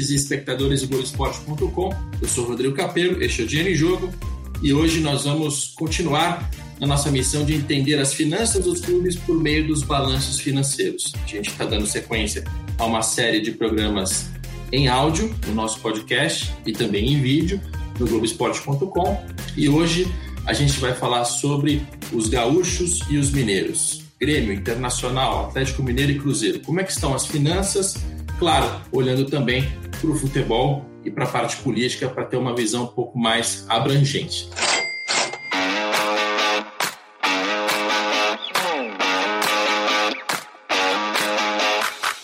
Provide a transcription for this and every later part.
ouvintes e espectadores do Globoesporte.com. Eu sou Rodrigo Capelo, este é o Dinheiro em Jogo e hoje nós vamos continuar na nossa missão de entender as finanças dos clubes por meio dos balanços financeiros. A gente está dando sequência a uma série de programas em áudio no nosso podcast e também em vídeo no Globoesporte.com e hoje a gente vai falar sobre os gaúchos e os mineiros. Grêmio, Internacional, Atlético Mineiro e Cruzeiro. Como é que estão as finanças? Claro, olhando também para o futebol e para a parte política para ter uma visão um pouco mais abrangente.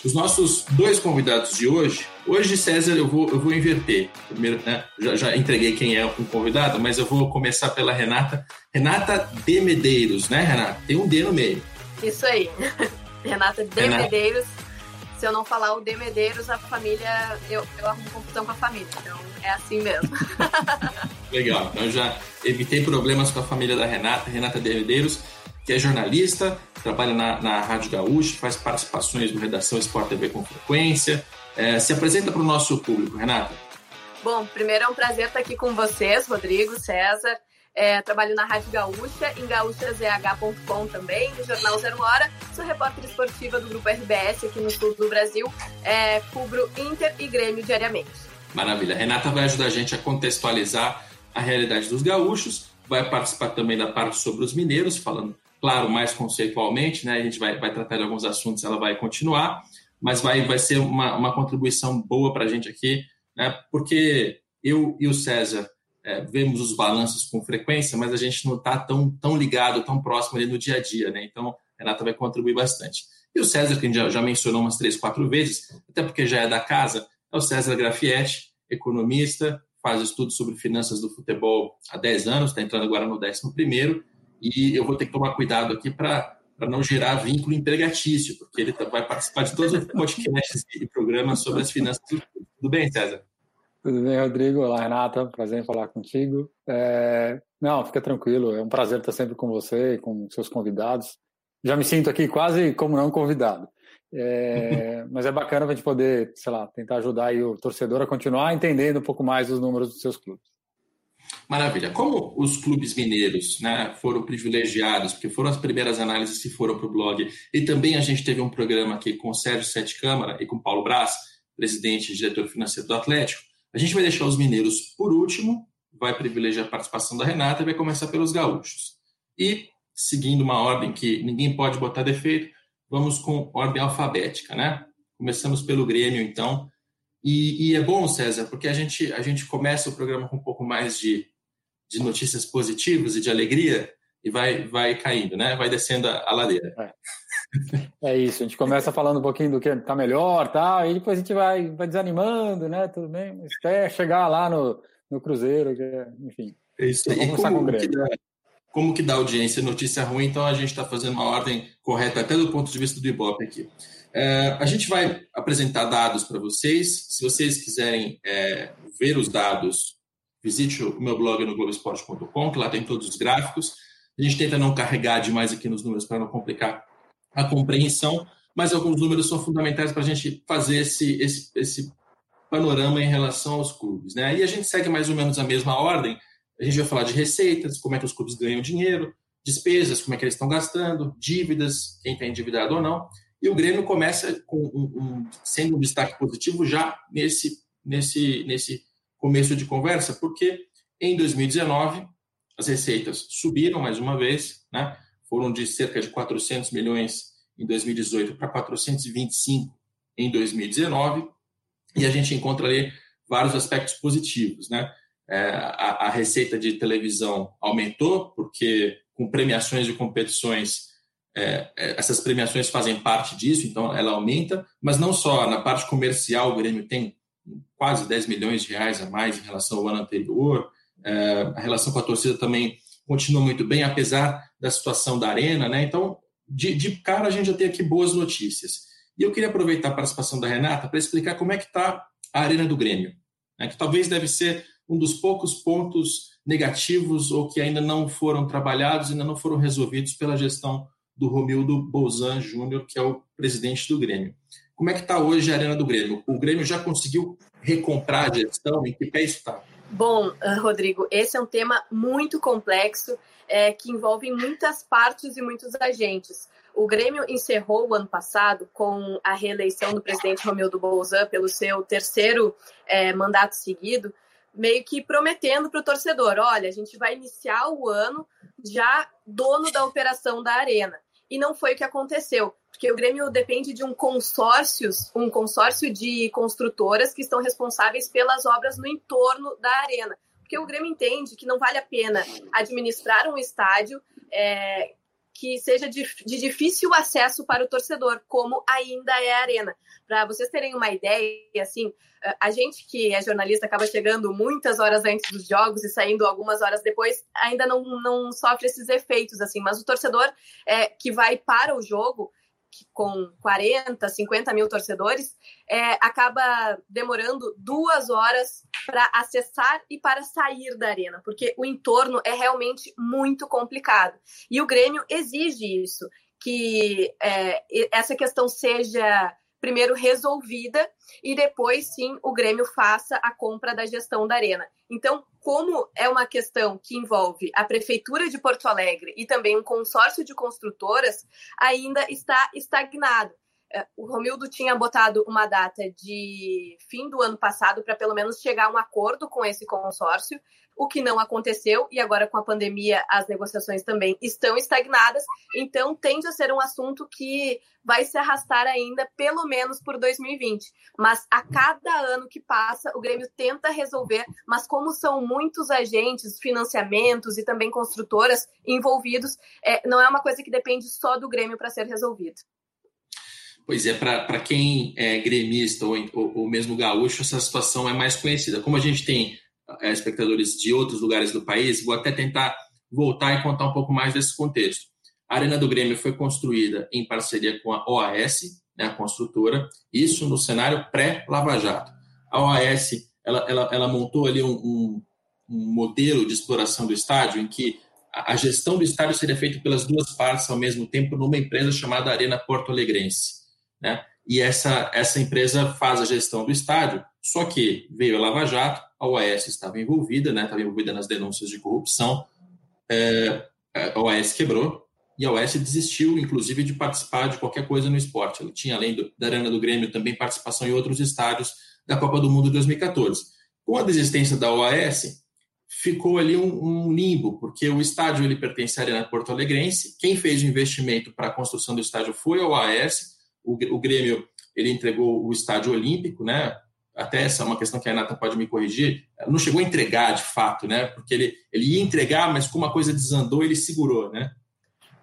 Os nossos dois convidados de hoje, hoje, César, eu vou, eu vou inverter. Primeiro, né, já, já entreguei quem é o convidado, mas eu vou começar pela Renata. Renata de Medeiros, né, Renata? Tem um D no meio. Isso aí. Renata de Renata. Medeiros. Se eu não falar o de Medeiros, a família, eu, eu arrumo confusão com a família. Então é assim mesmo. Legal. Então já evitei problemas com a família da Renata, Renata de Medeiros, que é jornalista, trabalha na, na Rádio Gaúcho, faz participações no Redação Sport TV com frequência. É, se apresenta para o nosso público, Renata. Bom, primeiro é um prazer estar aqui com vocês, Rodrigo, César. É, trabalho na Rádio Gaúcha, em gaúchazh.com também, no Jornal Zero Hora. Sou repórter esportiva do Grupo RBS aqui no sul do Brasil. É, cubro Inter e Grêmio diariamente. Maravilha. Renata vai ajudar a gente a contextualizar a realidade dos gaúchos, vai participar também da parte sobre os mineiros, falando, claro, mais conceitualmente, né? A gente vai, vai tratar de alguns assuntos, ela vai continuar, mas vai, vai ser uma, uma contribuição boa para a gente aqui, né? Porque eu e o César é, vemos os balanços com frequência, mas a gente não está tão, tão ligado, tão próximo ali no dia a dia, né? Então, a Renata vai contribuir bastante. E o César, que a gente já, já mencionou umas três, quatro vezes, até porque já é da casa, é o César Grafietti, economista, faz estudos sobre finanças do futebol há 10 anos, está entrando agora no 11 primeiro, e eu vou ter que tomar cuidado aqui para não gerar vínculo empregatício, porque ele tá, vai participar de todos os podcasts e programas sobre as finanças do futebol. Tudo bem, César? Tudo bem, Rodrigo? Olá, Renata. Prazer em falar contigo. É... Não, fica tranquilo. É um prazer estar sempre com você e com seus convidados. Já me sinto aqui quase como não convidado. É... Mas é bacana a gente poder, sei lá, tentar ajudar o torcedor a continuar entendendo um pouco mais os números dos seus clubes. Maravilha. Como os clubes mineiros né, foram privilegiados, porque foram as primeiras análises que foram para o blog, e também a gente teve um programa aqui com o Sérgio Sete Câmara e com o Paulo Braz, presidente e diretor financeiro do Atlético, a gente vai deixar os mineiros por último, vai privilegiar a participação da Renata e vai começar pelos gaúchos. E, seguindo uma ordem que ninguém pode botar defeito, vamos com ordem alfabética, né? Começamos pelo Grêmio, então. E, e, é bom, César, porque a gente, a gente começa o programa com um pouco mais de, de notícias positivas e de alegria e vai, vai caindo, né? Vai descendo a, a ladeira. É. É isso, a gente começa falando um pouquinho do que está melhor, tá? E depois a gente vai, vai desanimando, né? Tudo bem, até chegar lá no, no Cruzeiro, que, é, enfim. É isso aí. Vamos como, com que dá, como que dá audiência notícia ruim, então a gente está fazendo uma ordem correta até do ponto de vista do Ibope aqui. É, a gente vai apresentar dados para vocês. Se vocês quiserem é, ver os dados, visite o meu blog no Globoesporte.com, que lá tem todos os gráficos. A gente tenta não carregar demais aqui nos números para não complicar a compreensão, mas alguns números são fundamentais para a gente fazer esse, esse, esse panorama em relação aos clubes. Né? E a gente segue mais ou menos a mesma ordem. A gente vai falar de receitas, como é que os clubes ganham dinheiro, despesas, como é que eles estão gastando, dívidas, quem está endividado ou não. E o Grêmio começa com um, um, sendo um destaque positivo já nesse, nesse, nesse começo de conversa, porque em 2019 as receitas subiram mais uma vez, né? Foram de cerca de 400 milhões em 2018 para 425 em 2019, e a gente encontra ali vários aspectos positivos, né? É, a, a, receita de televisão aumentou, porque com premiações de competições, é, é, essas premiações fazem parte disso, então ela aumenta, mas não só, na parte comercial, o Grêmio tem quase 10 milhões de reais a mais em relação ao ano anterior, é, a relação com a torcida também continua muito bem, apesar da situação da arena, né? Então, de, de cara, a gente já tem aqui boas notícias. E eu queria aproveitar a participação da Renata para explicar como é que está a arena do Grêmio, né? que talvez deve ser um dos poucos pontos negativos ou que ainda não foram trabalhados, ainda não foram resolvidos pela gestão do Romildo Bolzan Júnior, que é o presidente do Grêmio. Como é que está hoje a arena do Grêmio? O Grêmio já conseguiu recomprar a gestão? Em que pé está? Bom, ah, Rodrigo, esse é um tema muito complexo é, que envolve muitas partes e muitos agentes. O Grêmio encerrou o ano passado com a reeleição do presidente Romildo Bolzan pelo seu terceiro é, mandato seguido, meio que prometendo para o torcedor: olha, a gente vai iniciar o ano já dono da operação da Arena. E não foi o que aconteceu, porque o Grêmio depende de um consórcio, um consórcio de construtoras que estão responsáveis pelas obras no entorno da Arena. Porque o Grêmio entende que não vale a pena administrar um estádio é, que seja de, de, difícil acesso para o torcedor, como ainda é a Arena. Para vocês terem uma ideia, assim, a gente que é jornalista acaba chegando muitas horas antes dos jogos e saindo algumas horas depois, ainda não, não sofre esses efeitos, assim, mas o torcedor é, que vai para o jogo, com 40, 50 mil torcedores, é, acaba demorando duas horas para acessar e para sair da arena, porque o entorno é realmente muito complicado. E o Grêmio exige isso, que é, essa questão seja primeiro resolvida e depois sim o Grêmio faça a compra da gestão da arena. Então, como é uma questão que envolve a prefeitura de Porto Alegre e também um consórcio de construtoras, ainda está estagnado. É, o Romildo tinha botado uma data de fim do ano passado para pelo menos chegar a um acordo com esse consórcio, o que não aconteceu, e agora com a pandemia as negociações também estão estagnadas, então tende a ser um assunto que vai se arrastar ainda pelo menos por 2020. Mas a cada ano que passa, o Grêmio tenta resolver, mas como são muitos agentes, financiamentos e também construtoras envolvidos, é, não é uma coisa que depende só do Grêmio para ser resolvido. Pois é, para quem é gremista ou, ou, ou, mesmo gaúcho, essa situação é mais conhecida. Como a gente tem é, espectadores de outros lugares do país, vou até tentar voltar e contar um pouco mais desse contexto. A Arena do Grêmio foi construída em parceria com a OAS, né, a construtora, isso no cenário pré-Lava Jato. A OAS ela, ela, ela montou ali um, um, um modelo de exploração do estádio em que a gestão do estádio seria feita pelas duas partes ao mesmo tempo numa empresa chamada Arena Porto Alegrense. Né? E essa, essa empresa faz a gestão do estádio, só que veio a Lava Jato, a OAS estava envolvida, né? estava envolvida nas denúncias de corrupção, é, a OAS quebrou e a OAS desistiu, inclusive, de participar de qualquer coisa no esporte. Ele tinha, além do, da Arena do Grêmio, também participação em outros estádios da Copa do Mundo de 2014. Com a desistência da OAS, ficou ali um, um, limbo, porque o estádio ele pertence à Arena Porto Alegrense, quem fez o investimento para a construção do estádio foi a OAS, o, Grêmio ele entregou o estádio olímpico, né? Até essa é uma questão que a Renata pode me corrigir. Não chegou a entregar de fato, né? Porque ele, ele ia entregar, mas como a coisa desandou, ele segurou, né?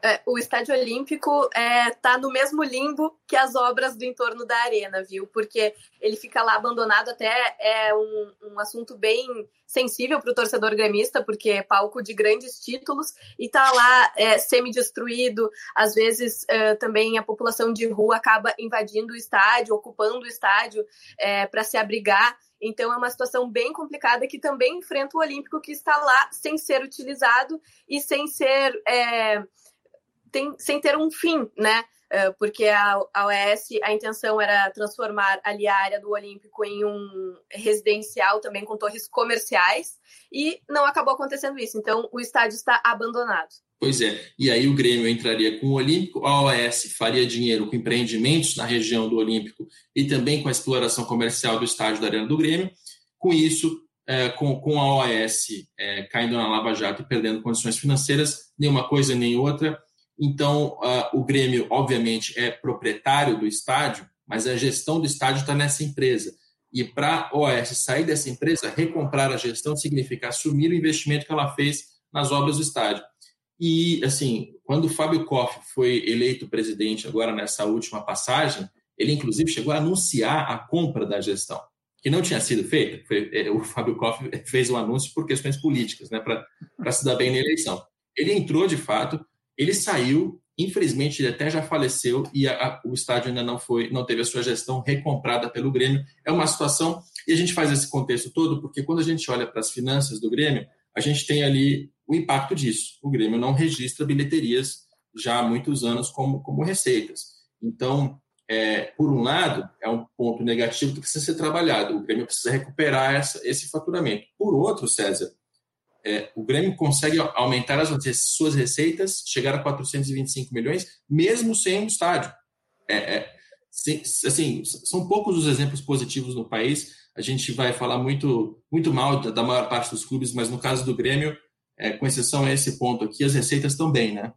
É, o Estádio Olímpico está é, tá no mesmo limbo que as obras do entorno da arena, viu? Porque ele fica lá abandonado até é um, um assunto bem sensível para o torcedor gremista, porque é palco de grandes títulos e está lá é, semi-destruído. Às vezes é, também a população de rua acaba invadindo o estádio, ocupando o estádio é, para se abrigar. Então é uma situação bem complicada que também enfrenta o Olímpico que está lá sem ser utilizado e sem ser é, tem, sem ter um fim, né? É, porque a, a OES, a intenção era transformar ali a área do Olímpico em um residencial também com torres comerciais e não acabou acontecendo isso. Então o estádio está abandonado. Pois é, e aí o Grêmio entraria com o Olímpico, a OAS faria dinheiro com empreendimentos na região do Olímpico e também com a exploração comercial do estádio da Arena do Grêmio. Com isso, é, com, com a OAS é, caindo na Lava Jato e perdendo condições financeiras, nenhuma coisa nem outra, então, uh, o Grêmio, obviamente, é proprietário do estádio, mas a gestão do estádio está nessa empresa. E para a OAS sair dessa empresa, recomprar a gestão significa assumir o investimento que ela fez nas obras do estádio. E, assim, quando o Fábio Koff foi eleito presidente agora nessa última passagem, ele inclusive chegou a anunciar a compra da gestão, que não tinha sido feita. Foi, é, o Fábio Koff fez o um anúncio por questões políticas, né, para se dar bem na eleição. Ele entrou, de fato, ele saiu, infelizmente ele até já faleceu e a, a, o estádio ainda não foi, não teve a sua gestão recomprada pelo Grêmio. É uma situação e a gente faz esse contexto todo porque quando a gente olha para as finanças do Grêmio, a gente tem ali o impacto disso. O Grêmio não registra bilheterias já há muitos anos como, como receitas. Então, é, por um lado, é um ponto negativo que precisa ser trabalhado. O Grêmio precisa recuperar essa, esse faturamento. Por outro, César, é, o Grêmio consegue aumentar as suas receitas, chegar a 425 milhões, mesmo sem um estádio. É, é, assim, são poucos os exemplos positivos no país. A gente vai falar muito, muito mal da, da maior parte dos clubes, mas no caso do Grêmio, é, com exceção a esse ponto aqui, as receitas estão bem, né?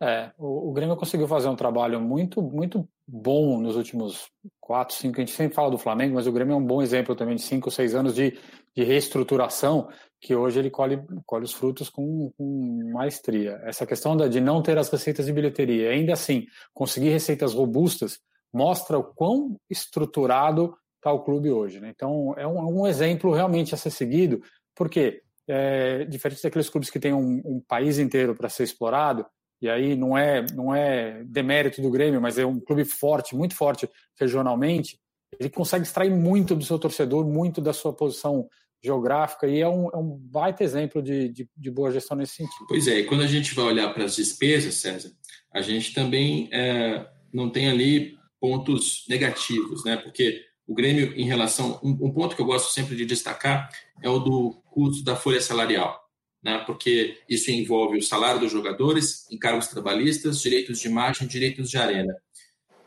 É, o, o, Grêmio conseguiu fazer um trabalho muito, muito bom nos últimos quatro, cinco. A gente sempre fala do Flamengo, mas o Grêmio é um bom exemplo também de cinco, seis anos de, de reestruturação que hoje ele colhe, colhe os frutos com, com maestria. Essa questão de não ter as receitas de bilheteria, ainda assim conseguir receitas robustas, mostra o quão estruturado está o clube hoje. Né? Então é um, um, exemplo realmente a ser seguido, porque é, diferente daqueles clubes que têm um, um país inteiro para ser explorado e aí não é não é demérito do Grêmio, mas é um clube forte, muito forte regionalmente, ele consegue extrair muito do seu torcedor, muito da sua posição geográfica, e é um, é um baita exemplo de, de, de, boa gestão nesse sentido. Pois é, e quando a gente vai olhar para as despesas, César, a gente também é, não tem ali pontos negativos, né? Porque o Grêmio, em relação. Um, um ponto que eu gosto sempre de destacar é o do custo da folha salarial né, porque isso envolve o salário dos jogadores, encargos trabalhistas, direitos de imagem, direitos de arena.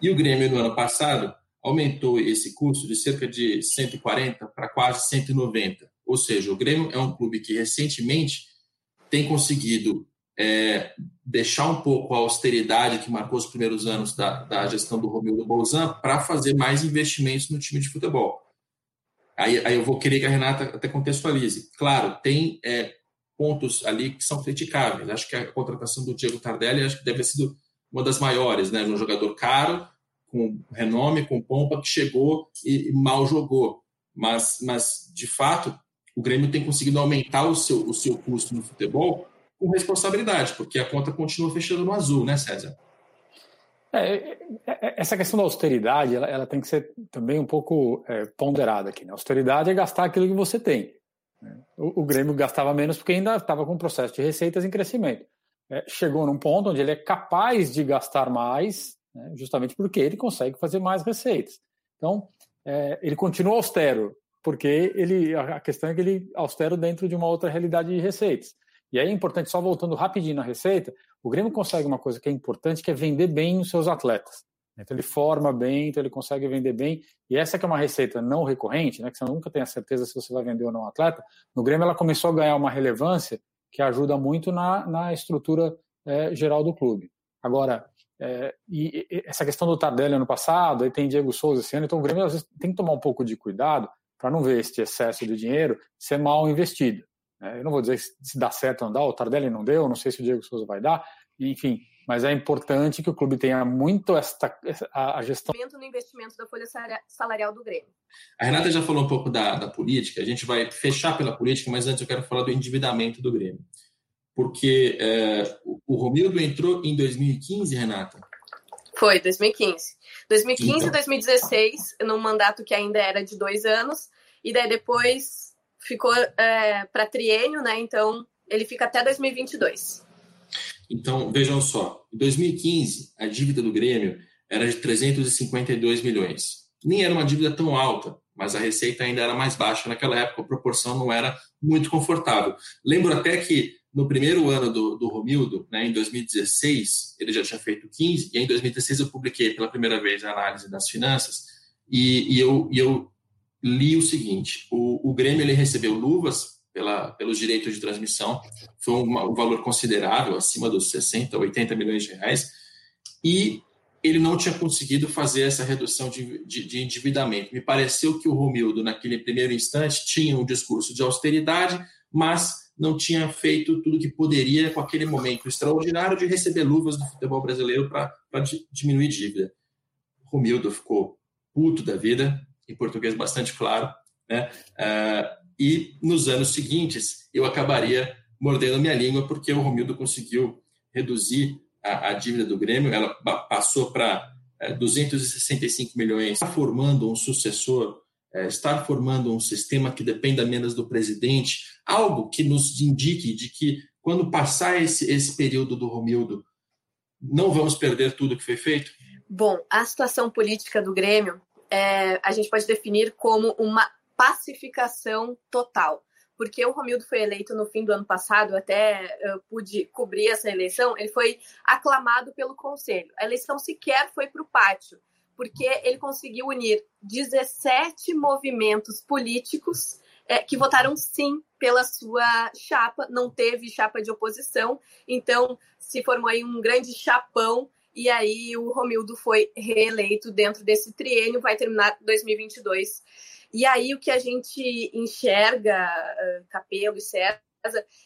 E o Grêmio, no ano passado, aumentou esse custo de cerca de 140 para quase 190. Ou seja, o Grêmio é um clube que recentemente tem conseguido é, deixar um pouco a austeridade que marcou os primeiros anos da, da gestão do Romildo Bolzan para fazer mais investimentos no time de futebol. Aí, aí, eu vou querer que a Renata até contextualize. Claro, tem é, pontos ali que são criticáveis. Acho que a contratação do Diego Tardelli acho que deve ter sido uma das maiores, né? Um jogador caro, com renome, com pompa, que chegou e, mal jogou. Mas, mas, de fato, o Grêmio tem conseguido aumentar o seu, o seu custo no futebol com responsabilidade, porque a conta continua fechando no azul, né, César? É, é, é essa questão da austeridade, ela, ela, tem que ser também um pouco é, ponderada aqui. Né? Austeridade é gastar aquilo que você tem. O, o Grêmio gastava menos porque ainda estava com um processo de receitas em crescimento. É, chegou num ponto onde ele é capaz de gastar mais, né, justamente porque ele consegue fazer mais receitas. Então, é, ele continua austero, porque ele, a questão é que ele austero dentro de uma outra realidade de receitas. E aí é importante, só voltando rapidinho na receita, o Grêmio consegue uma coisa que é importante, que é vender bem os seus atletas. Então ele forma bem, então ele consegue vender bem. E essa que é uma receita não recorrente, né, que você nunca tem a certeza se você vai vender ou não um atleta, no Grêmio ela começou a ganhar uma relevância que ajuda muito na, na estrutura é, geral do clube. Agora, é, e, e, essa questão do Tardelli ano passado, aí tem Diego Souza esse ano, então o Grêmio às vezes tem que tomar um pouco de cuidado para não ver este excesso de dinheiro ser mal investido. Né? Eu não vou dizer se dá certo ou não dá, o Tardelli não deu, não sei se o Diego Souza vai dar, enfim, mas é importante que o clube tenha muito esta, a, a gestão. no investimento da folha salarial do Grêmio. A Renata já falou um pouco da, da política, a gente vai fechar pela política, mas antes eu quero falar do endividamento do Grêmio. Porque é, o Romildo entrou em 2015, Renata? Foi, 2015. 2015 então. e 2016, num mandato que ainda era de dois anos, e daí depois ficou é, para triênio, né? Então ele fica até 2022. Então, vejam só, em 2015, a dívida do Grêmio era de 352 milhões. Nem era uma dívida tão alta, mas a receita ainda era mais baixa naquela época, a proporção não era muito confortável. Lembro até que no primeiro ano do, do Romildo, né, em 2016, ele já tinha feito 15, e em 2016 eu publiquei pela primeira vez a análise das finanças, e, e eu, e eu li o seguinte: o, o Grêmio ele recebeu luvas pela, pelos direitos de transmissão. Foi um, valor considerável, acima dos 60, 80 milhões de reais. E ele não tinha conseguido fazer essa redução de, de, de endividamento. Me pareceu que o Romildo, naquele primeiro instante, tinha um discurso de austeridade, mas não tinha feito tudo que poderia com aquele momento extraordinário de receber luvas do futebol brasileiro para diminuir dívida. O Romildo ficou puto da vida, em português bastante claro, né? Uh, e nos anos seguintes eu acabaria mordendo minha língua porque o Romildo conseguiu reduzir a, a dívida do Grêmio, ela passou para é, 265 milhões, está formando um sucessor, é, estar formando um sistema que dependa menos do presidente, algo que nos indique de que quando passar esse, esse período do Romildo, não vamos perder tudo que foi feito? Bom, a situação política do Grêmio é, a gente pode definir como uma pacificação total. Porque o Romildo foi eleito no fim do ano passado, até pude cobrir essa eleição, ele foi aclamado pelo Conselho. A eleição sequer foi para o pátio, porque ele conseguiu unir 17 movimentos políticos é, que votaram sim pela sua chapa, não teve chapa de oposição, então se formou aí um grande chapão e aí o Romildo foi reeleito dentro desse triênio, vai terminar 2022. E aí o que a gente enxerga, uh, Capelo e César,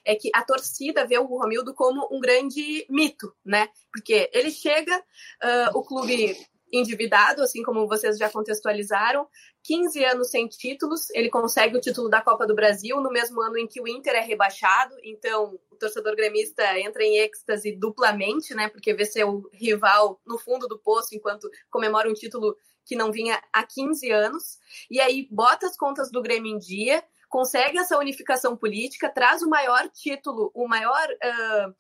é que a torcida vê o Romildo como um grande mito, né? Porque ele chega, uh, o clube endividado, assim como vocês já contextualizaram, 15 anos sem títulos, ele consegue o título da Copa do Brasil no mesmo ano em que o Inter é rebaixado, então o torcedor gremista entra em êxtase duplamente, né, porque vê seu rival no fundo do poço enquanto comemora um título que não vinha há 15 anos, e aí bota as contas do Grêmio em dia, consegue essa unificação política, traz o maior título, o maior... Uh,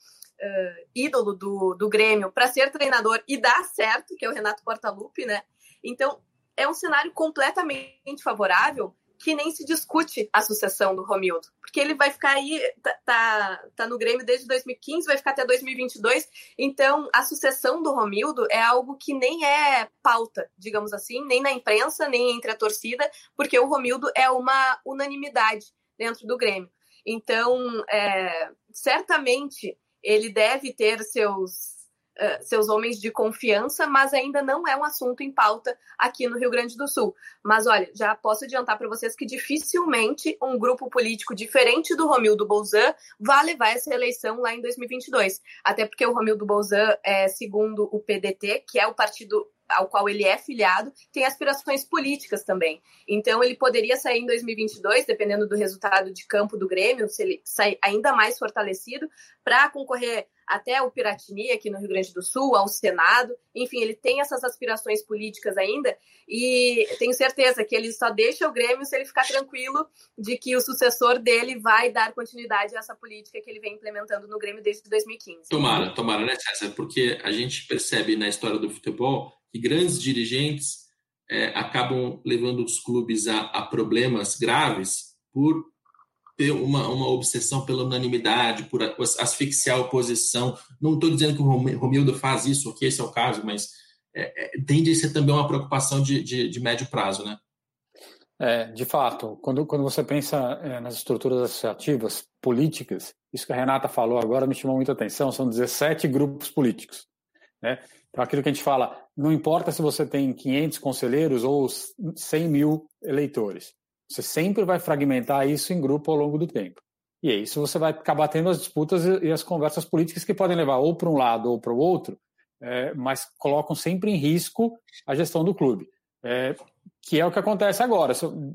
uh, ídolo do, do Grêmio para ser treinador e dar certo, que é o Renato Portaluppi, né? Então, é um cenário completamente favorável que nem se discute a sucessão do Romildo, porque ele vai ficar aí, tá, tá, tá, no Grêmio desde 2015, vai ficar até 2022, então a sucessão do Romildo é algo que nem é pauta, digamos assim, nem na imprensa, nem entre a torcida, porque o Romildo é uma unanimidade dentro do Grêmio. Então, é, certamente ele deve ter seus Uh, seus homens de confiança, mas ainda não é um assunto em pauta aqui no Rio Grande do Sul. Mas olha, já posso adiantar para vocês que dificilmente um grupo político diferente do Romildo Bolzan vai levar essa eleição lá em 2022. Até porque o Romildo Bolzan é, segundo o PDT, que é o partido ao qual ele é filiado, tem aspirações políticas também. Então, ele poderia sair em 2022, dependendo do resultado de campo do Grêmio, se ele sair ainda mais fortalecido, para concorrer até o Piratini, aqui no Rio Grande do Sul, ao Senado. Enfim, ele tem essas aspirações políticas ainda e tenho certeza que ele só deixa o Grêmio se ele ficar tranquilo de que o sucessor dele vai dar continuidade a essa política que ele vem implementando no Grêmio desde 2015. Tomara, tomara, né, César? Porque a gente percebe na história do futebol que grandes dirigentes é, acabam levando os clubes a, a problemas graves por ter uma, uma obsessão pela unanimidade, por asfixiar a oposição. Não estou dizendo que o Romildo faz isso, que esse é o caso, mas é, é, tende a ser também uma preocupação de, de, de médio prazo, né? É, de fato, quando, quando você pensa é, nas estruturas associativas políticas, isso que a Renata falou agora me chamou muita atenção, são 17 grupos políticos. Né? Então, aquilo que a gente fala, não importa se você tem 500 conselheiros ou 100 mil eleitores, você sempre vai fragmentar isso em grupo ao longo do tempo. E é isso você vai acabar tendo as disputas e as conversas políticas que podem levar ou para um lado ou para o outro, é, mas colocam sempre em risco a gestão do clube. É, que é o que acontece agora,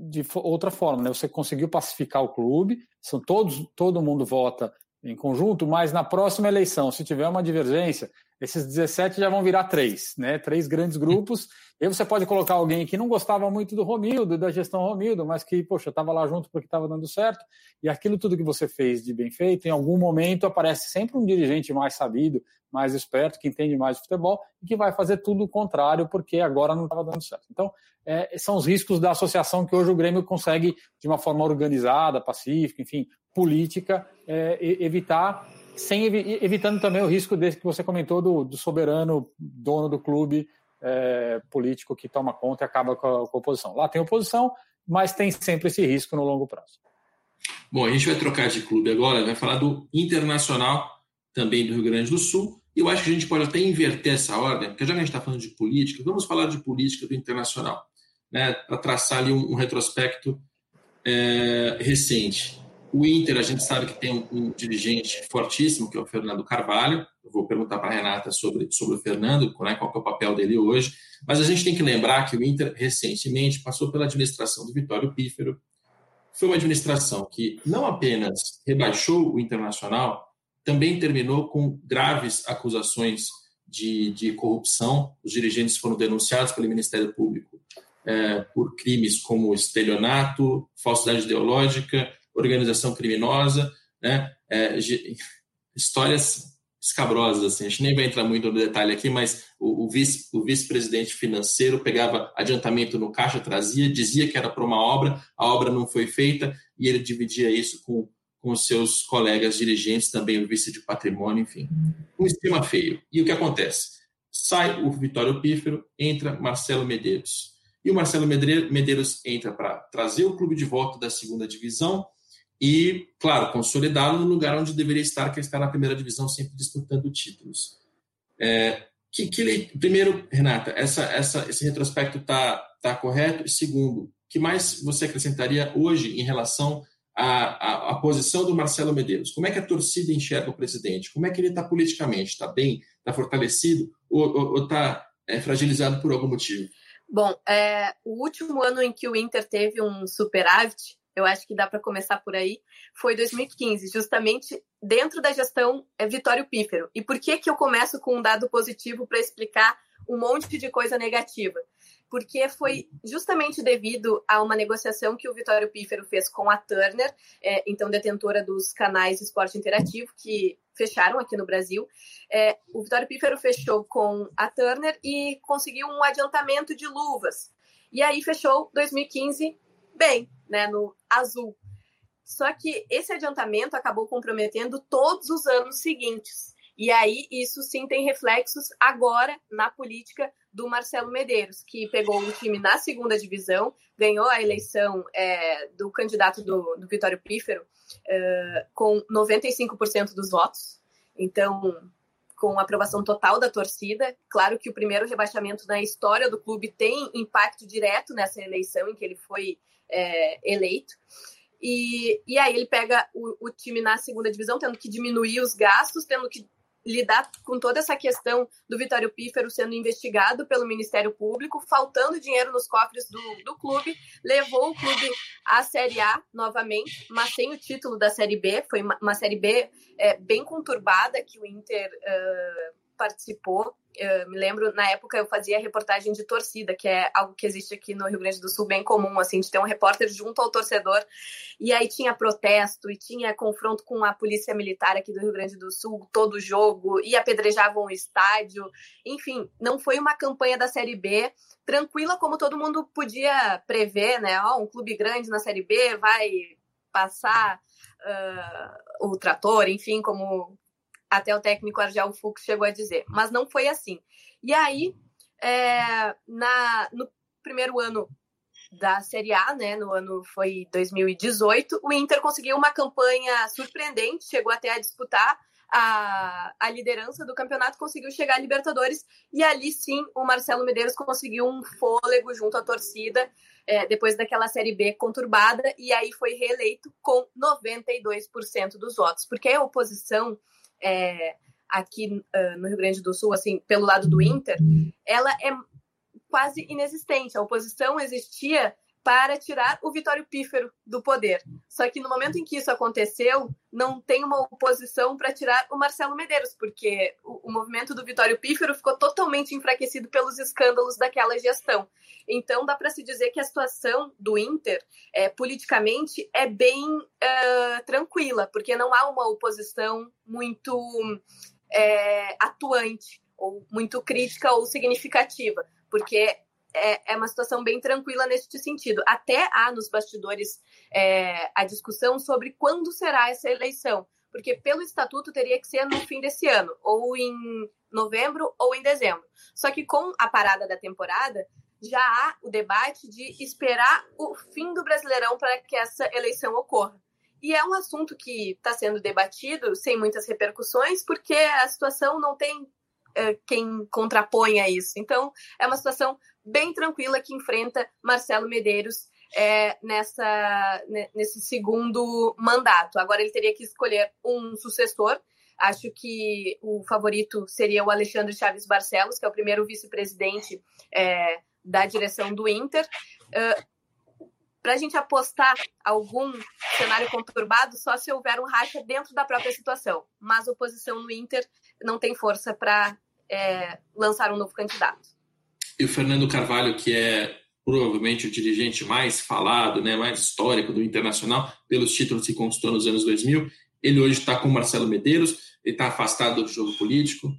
de outra forma, né? Você conseguiu pacificar o clube, são todos, todo mundo vota em conjunto, mas na próxima eleição, se tiver uma divergência, esses 17 já vão virar três, né? Três grandes grupos. E você pode colocar alguém que não gostava muito do Romildo, da gestão Romildo, mas que, poxa, estava lá junto porque estava dando certo. E aquilo tudo que você fez de bem feito, em algum momento aparece sempre um dirigente mais sabido, mais esperto, que entende mais de futebol e que vai fazer tudo o contrário porque agora não estava dando certo. Então, é, são os riscos da associação que hoje o Grêmio consegue, de uma forma organizada, pacífica, enfim, política, é, evitar sem evitando também o risco desse que você comentou do, do soberano dono do clube é, político que toma conta e acaba com a, com a, oposição. Lá tem oposição, mas tem sempre esse risco no longo prazo. Bom, a gente vai trocar de clube agora, vai falar do Internacional, também do Rio Grande do Sul. E eu acho que a gente pode até inverter essa ordem, porque já que a gente está falando de política, vamos falar de política do Internacional, né, para traçar ali um, um retrospecto é, recente. O Inter, a gente sabe que tem um, um, dirigente fortíssimo, que é o Fernando Carvalho. Eu vou perguntar para a Renata sobre, sobre o Fernando, né, qual é o papel dele hoje. Mas a gente tem que lembrar que o Inter, recentemente, passou pela administração do Vitório Pífero. Foi uma administração que não apenas rebaixou o Internacional, também terminou com graves acusações de, de corrupção. Os dirigentes foram denunciados pelo Ministério Público é, por crimes como estelionato, falsidade ideológica, organização criminosa, né? É, histórias escabrosas, assim. A gente nem vai entrar muito no detalhe aqui, mas o, o vice, o vice-presidente financeiro pegava adiantamento no caixa, trazia, dizia que era para uma obra, a obra não foi feita e ele dividia isso com, com seus colegas dirigentes, também o vice de patrimônio, enfim. Um esquema feio. E o que acontece? Sai o Vitório Pífero, entra Marcelo Medeiros. E o Marcelo Medeiros entra para trazer o clube de volta da segunda divisão, e, claro, consolidá-lo no lugar onde deveria estar, que é estar na primeira divisão, sempre disputando títulos. É, que, que, primeiro, Renata, essa, essa, esse retrospecto está tá correto? E segundo, que mais você acrescentaria hoje em relação à, à, à, posição do Marcelo Medeiros? Como é que a torcida enxerga o presidente? Como é que ele está politicamente? Está bem? Está fortalecido? Ou está é, fragilizado por algum motivo? Bom, é, o último ano em que o Inter teve um superávit eu acho que dá para começar por aí, foi 2015, justamente dentro da gestão é, Vitório Pífero. E por que, que eu começo com um dado positivo para explicar um monte de coisa negativa? Porque foi justamente devido a uma negociação que o Vitório Pífero fez com a Turner, é, então detentora dos canais esporte interativo, que fecharam aqui no Brasil. É, o Vitório Pífero fechou com a Turner e conseguiu um adiantamento de luvas. E aí fechou 2015 bem, né, no azul. Só que esse adiantamento acabou comprometendo todos os anos seguintes. E aí isso sim tem reflexos agora na política do Marcelo Medeiros, que pegou o time na segunda divisão, ganhou a eleição é, do candidato do, do Vitório Pífero é, com 95% dos votos. Então, com aprovação total da torcida. Claro que o primeiro rebaixamento na história do clube tem impacto direto nessa eleição em que ele foi é, eleito. E, e aí ele pega o, o, time na segunda divisão, tendo que diminuir os gastos, tendo que lidar com toda essa questão do Vitório Pífero sendo investigado pelo Ministério Público, faltando dinheiro nos cofres do, do clube, levou o clube à Série A novamente, mas sem o título da Série B. Foi uma, uma Série B é, bem conturbada que o Inter uh, participou. Me lembro, na época, eu fazia reportagem de torcida, que é algo que existe aqui no Rio Grande do Sul bem comum, assim, de ter um repórter junto ao torcedor. E aí tinha protesto e tinha confronto com a polícia militar aqui do Rio Grande do Sul, todo jogo, e apedrejavam o estádio. Enfim, não foi uma campanha da Série B tranquila como todo mundo podia prever, né? Oh, um clube grande na Série B vai passar uh, o trator, enfim, como até o técnico Argel Fux chegou a dizer. Mas não foi assim. E aí, é, na, no primeiro ano da Série A, né, no ano foi 2018, o Inter conseguiu uma campanha surpreendente, chegou até a disputar a, a liderança do campeonato, conseguiu chegar à Libertadores, e ali sim o Marcelo Medeiros conseguiu um fôlego junto à torcida, é, depois daquela Série B conturbada, e aí foi reeleito com 92% dos votos, porque a oposição é, aqui uh, no Rio Grande do Sul, assim, pelo lado do Inter, ela é quase inexistente. A oposição existia para tirar o Vitório Pífero do poder. Só que no momento em que isso aconteceu, não tem uma oposição para tirar o Marcelo Medeiros, porque o, o, movimento do Vitório Pífero ficou totalmente enfraquecido pelos escândalos daquela gestão. Então dá para se dizer que a situação do Inter, é, politicamente, é bem uh, tranquila, porque não há uma oposição muito é, atuante, ou muito crítica ou significativa, porque é, é uma situação bem tranquila neste sentido. Até há nos bastidores é, a discussão sobre quando será essa eleição, porque pelo estatuto teria que ser no fim desse ano, ou em novembro ou em dezembro. Só que com a parada da temporada, já há o debate de esperar o fim do Brasileirão para que essa eleição ocorra. E é um assunto que está sendo debatido sem muitas repercussões, porque a situação não tem é, quem contraponha isso. Então, é uma situação bem tranquila que enfrenta Marcelo Medeiros é, nessa, nesse segundo mandato. Agora ele teria que escolher um sucessor. Acho que o favorito seria o Alexandre Chaves Barcelos, que é o primeiro vice-presidente é, da direção do Inter. Para a gente apostar algum cenário conturbado, só se houver um racha dentro da própria situação. Mas a oposição no Inter não tem força para é, lançar um novo candidato. E o Fernando Carvalho, que é provavelmente o dirigente mais falado, né, mais histórico do Internacional, pelos títulos que conquistou nos anos 2000, Ele hoje está com Marcelo Medeiros, ele está afastado do jogo político.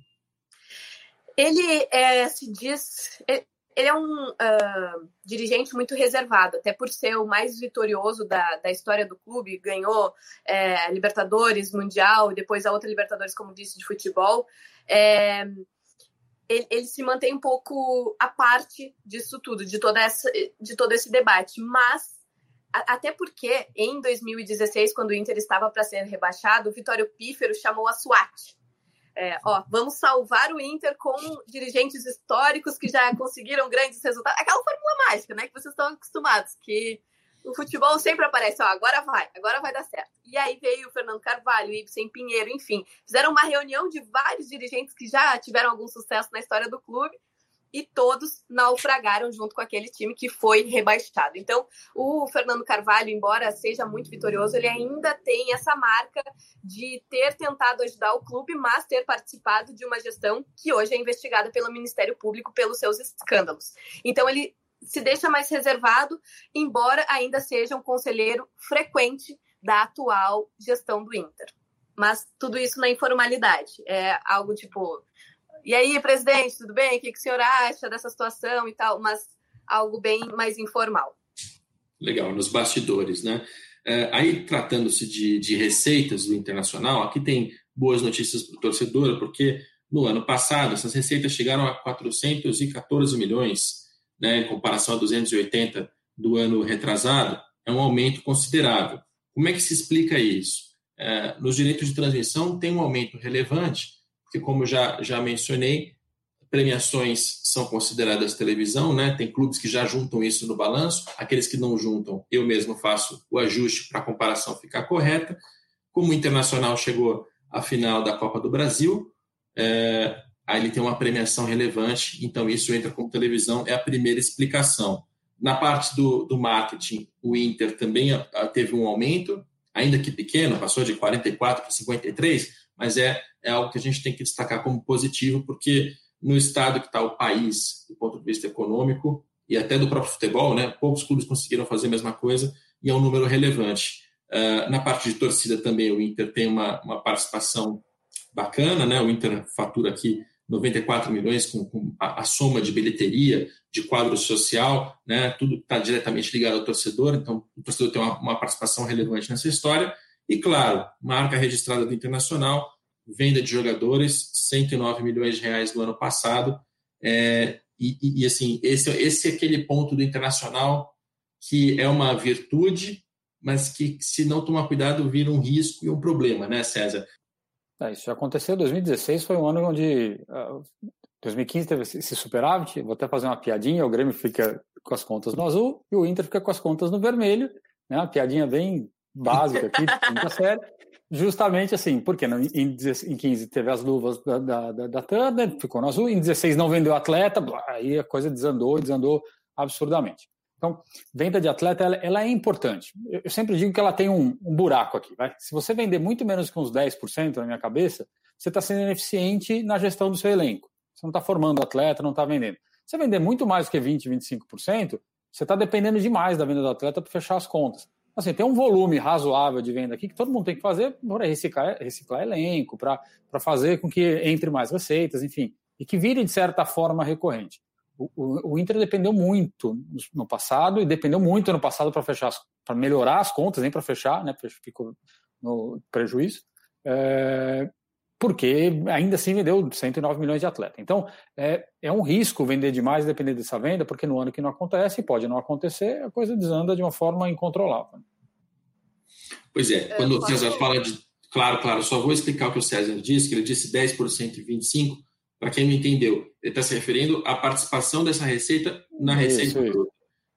Ele é, se diz. Ele é um uh, dirigente muito reservado, até por ser o mais vitorioso da, da história do clube. Ganhou é, Libertadores, Mundial, e depois a outra Libertadores, como disse, de futebol. É, ele, ele, se mantém um pouco à parte disso tudo, de, toda essa, de todo esse debate. Mas, a, até porque em 2016, quando o Inter estava para ser rebaixado, o Vitório Pífero chamou a SWAT. É, ó, vamos salvar o Inter com dirigentes históricos que já conseguiram grandes resultados. Aquela fórmula mágica, né? Que vocês estão acostumados, que o futebol sempre aparece, ó, agora vai, agora vai dar certo. E aí veio o Fernando Carvalho, Ibsen Pinheiro, enfim. Fizeram uma reunião de vários dirigentes que já tiveram algum sucesso na história do clube e todos naufragaram junto com aquele time que foi rebaixado. Então, o Fernando Carvalho, embora seja muito vitorioso, ele ainda tem essa marca de ter tentado ajudar o clube, mas ter participado de uma gestão que hoje é investigada pelo Ministério Público pelos seus escândalos. Então, ele se deixa mais reservado, embora ainda seja um conselheiro frequente da atual gestão do Inter. Mas tudo isso na informalidade. É algo tipo, e aí, presidente, tudo bem? O que, o senhor acha dessa situação e tal? Mas algo bem mais informal. Legal, nos bastidores, né? É, aí, tratando-se de, de receitas do internacional, aqui tem boas notícias para o torcedor, porque no ano passado essas receitas chegaram a 414 milhões né, em comparação a 280 do ano retrasado, é um aumento considerável. Como é que se explica isso? É, nos direitos de transmissão tem um aumento relevante, porque como já, já mencionei, premiações são consideradas televisão, né? Tem clubes que já juntam isso no balanço, aqueles que não juntam, eu mesmo faço o ajuste para a comparação ficar correta. Como o Internacional chegou à final da Copa do Brasil, é, aí ele tem uma premiação relevante, então isso entra como televisão, é a primeira explicação. Na parte do, do marketing, o Inter também a, a, teve um aumento, ainda que pequeno, passou de 44 para 53, mas é, é algo que a gente tem que destacar como positivo, porque no estado que está o país, do ponto de vista econômico e até do próprio futebol, né, poucos clubes conseguiram fazer a mesma coisa e é um número relevante. Uh, na parte de torcida também, o Inter tem uma, uma participação bacana, né? O Inter fatura aqui 94 milhões com, com a, a, soma de bilheteria, de quadro social, né? tudo está diretamente ligado ao torcedor, então o torcedor tem uma, uma, participação relevante nessa história. E, claro, marca registrada do Internacional, venda de jogadores, 109 milhões de reais no ano passado. É, e, e, assim, esse, esse é aquele ponto do Internacional que é uma virtude, mas que, se não tomar cuidado, vira um risco e um problema, né, César? É, isso já aconteceu. 2016 foi um ano onde. Uh, ah, 2015 teve esse superávit. Vou até fazer uma piadinha: o Grêmio fica com as contas no azul e o Inter fica com as contas no vermelho. Né? Uma piadinha bem básica aqui, muita série. Justamente assim, porque em, em 15 teve as luvas da, da, da, da ficou no azul, em 16 não vendeu atleta, aí a coisa desandou, desandou absurdamente. Então, venda de atleta, ela, ela é importante. Eu, eu, sempre digo que ela tem um, um, buraco aqui. Vai? Se você vender muito menos que uns 10% na minha cabeça, você está sendo ineficiente na gestão do seu elenco. Você não está formando atleta, não está vendendo. Se você vender muito mais que 20%, 25%, você está dependendo demais da venda do atleta para fechar as contas. Assim, tem um volume razoável de venda aqui que todo mundo tem que fazer para reciclar, reciclar elenco, para fazer com que entre mais receitas, enfim, e que vire de certa forma recorrente. O, o, Inter dependeu muito no passado e dependeu muito no passado para fechar, para melhorar as contas, nem para fechar, né? Ficou no prejuízo. É, porque ainda assim vendeu 109 milhões de atletas. Então, é, é um risco vender demais depender dessa venda, porque no ano que não acontece, pode não acontecer, a coisa desanda de uma forma incontrolável. Pois é, quando o César fala de. Claro, claro, só vou explicar o que o César disse, que ele disse 10% e 25%, para quem não entendeu, ele está se referindo à participação dessa receita na receita isso, bruta.